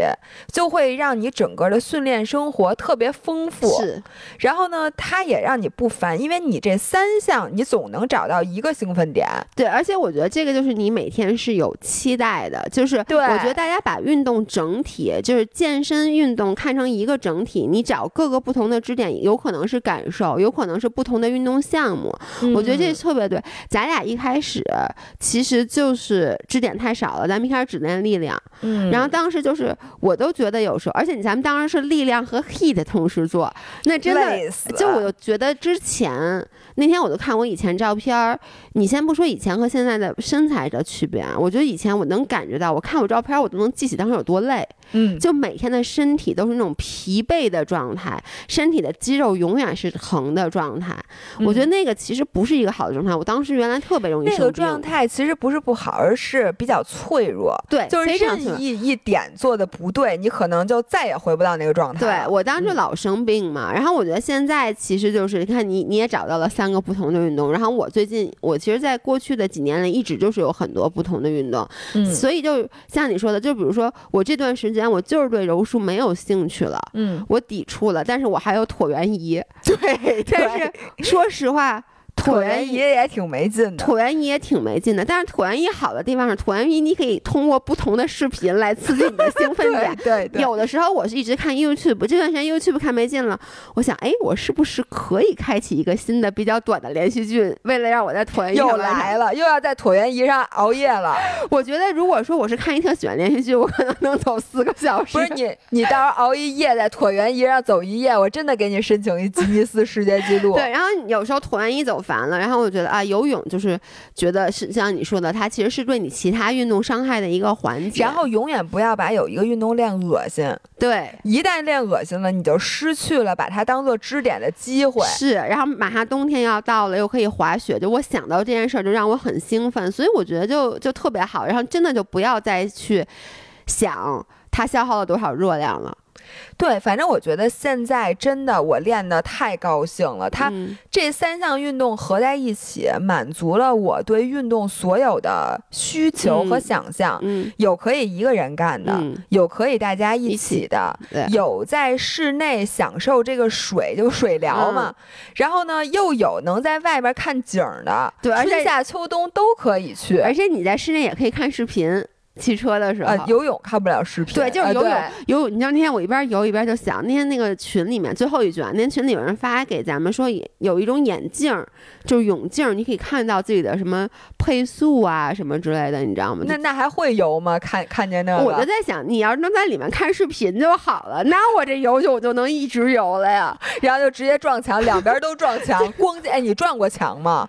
就会让你整个的训练生活特别丰富。是，然后呢，它也让你不烦，因为你这三项你总能找到一个兴奋点。对，而且我觉得这个就是你每天是有期待的，就是对，我觉得大家把运动整体，就是健身运动看成一个整体，你找各个不同的支点，有可能是感受，有可能是不同的运动项目。我觉得这特别对。咱俩一开始其实就是支点太少了，咱们一开始只练力量，嗯，然后当时就是我都觉得有时候，而且咱们当时是力量和 heat 同时做。那真的，就我就觉得之前那天我就看我以前照片儿，你先不说以前和现在的身材的区别啊，我觉得以前我能感觉到，我看我照片儿，我都能记起当时有多累。嗯，就每天的身体都是那种疲惫的状态，身体的肌肉永远是疼的状态。我觉得那个其实不是一个好的状态。我当时原来特别容易那个状态其实不是不好，而是比较脆弱。对，就是任意一点做的不对，你可能就再也回不到那个状态。对我当时老生病嘛，然后我觉得现在其实就是你看你你也找到了三个不同的运动，然后我最近我其实，在过去的几年里一直就是有很多不同的运动，嗯所以就像你说的，就比如说我这段时间。我就是对柔术没有兴趣了，嗯，我抵触了，但是我还有椭圆仪，对，但是说实话，椭圆仪也挺没劲的，椭圆仪也挺没劲的。但是椭圆仪好的地方是，椭圆仪你可以通过不同的视频来刺激你的兴奋点。对对。有的时候我是一直看 YouTube，这段时间 YouTube 看没劲了，我想，哎，我是不是可以开启一个新的比较短的连续剧？为了让我在椭圆仪又来了，又要在椭圆仪上熬夜了。我觉得，如果说我是看一特喜欢连续剧，我可能能走四个小时。不是你，你到时候熬一夜在椭圆仪上走一夜，我真的给你申请一吉尼斯世界纪录。对，然后有时候椭圆仪走烦了，然后我觉得啊，游泳就是觉得是像你说的，它其实是对你其他运动伤害的一个环节。然后永远不要把有一个运动练恶心。对，一旦练恶心了，你就失去了把它当做支点的机会。是，然后马上冬天要到了，又可以滑雪，就我想到这件事儿就让我很兴奋，所以我觉得就就特别好。然后真的就不要再去想它消耗了多少热量了。对，反正我觉得现在真的我练的太高兴了。它这三项运动合在一起，满足了我对运动所有的需求和想象。有可以一个人干的，有可以大家一起的，有在室内享受这个水就水疗嘛。然后呢，又有能在外边看景的，对，春夏秋冬都可以去。而且你在室内也可以看视频。骑车的时候，游泳看不了视频。对，就是游泳。游泳，你知道那天我一边游一边就想，那天那个群里面最后一句啊，那天群里有人发给咱们说，有一种眼镜，就是泳镜，你可以看到自己的什么配速啊什么之类的，你知道吗？那那还会游吗？看看见那个，我就在想，你要是能在里面看视频就好了，那我这游泳就能一直游了呀，然后就直接撞墙，两边都撞墙，光哎，你撞过墙吗？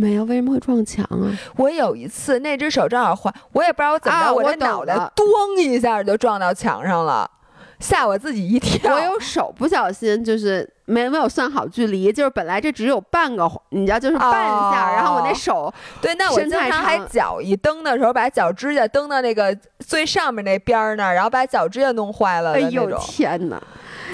没有，为什么会撞墙啊？我有一次那只手正好坏，我也不知道我怎么着，我这脑袋咚一下就撞到墙上了，吓我自己一跳。我有手不小心就是没没有算好距离，就是本来这只有半个，你知道就是半下，然后我那手对，那我经常还脚一蹬的时候，把脚指甲蹬到那个最上面那边儿那儿，然后把脚指甲弄坏了。哎呦天哪！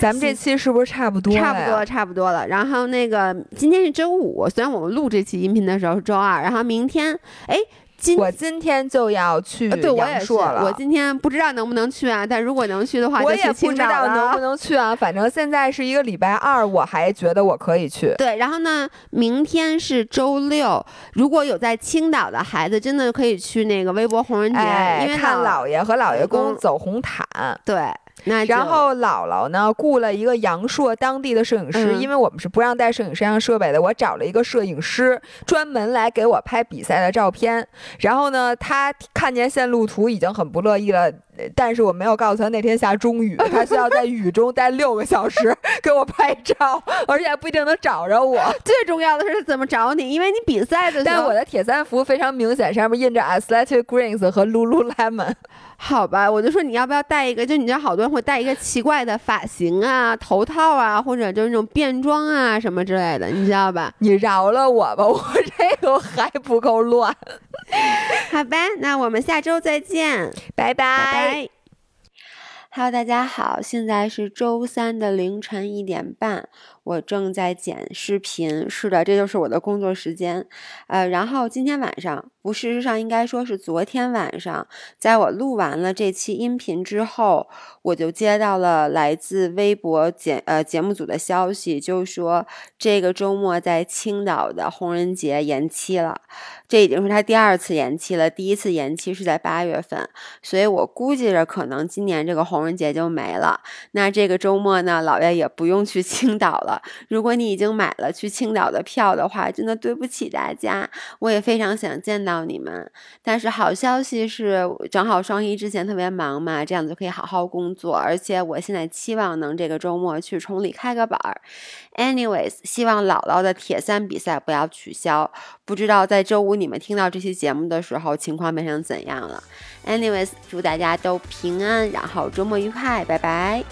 咱们这期是不是差不多？差不多，差不多了。然后那个今天是周五，虽然我们录这期音频的时候是周二，然后明天，哎，今我今天就要去对我也是，我今天不知道能不能去啊，但如果能去的话，我也不知道能不能去啊。反正现在是一个礼拜二，我还觉得我可以去。对，然后呢，明天是周六，如果有在青岛的孩子，真的可以去那个微博红人节，因为看姥爷和姥爷公走红毯。对。然后姥姥呢雇了一个阳朔当地的摄影师，因为我们是不让带摄影摄像设备的，我找了一个摄影师专门来给我拍比赛的照片。然后呢，他看见线路图已经很不乐意了，但是我没有告诉他那天下中雨，他需要在雨中待六个小时给我拍照，而且还不一定能找着我。最重要的是怎么找你，因为你比赛的，但我的铁三服非常明显，上面印着 Athletic Greens 和 Lululemon。好吧，我就说你要不要戴一个？就你知道，好多人会戴一个奇怪的发型啊、头套啊，或者就是那种变装啊什么之类的，你知道吧？你饶了我吧，我这个还不够乱。好吧，那我们下周再见，拜拜。Hello，大家好，现在是周三的凌晨一点半。我正在剪视频，是的，这就是我的工作时间。呃，然后今天晚上，不，事实上应该说是昨天晚上，在我录完了这期音频之后，我就接到了来自微博节呃节目组的消息，就是说这个周末在青岛的红人节延期了。这已经是他第二次延期了，第一次延期是在八月份，所以我估计着可能今年这个红人节就没了。那这个周末呢，老爷也不用去 青岛了。如果你已经买了去青岛的票的话，真的对不起大家。我也非常想见到你们，但是好消息是，正好双一之前特别忙嘛，这样子可以好好工作。而且我现在期望能这个周末去崇礼开个板儿。Anyways，希望姥姥的铁三比赛不要取消。不知道在周五你们听到这期节目的时候，情况变成怎样了？Anyways，祝大家都平安，然后周末愉快，拜拜。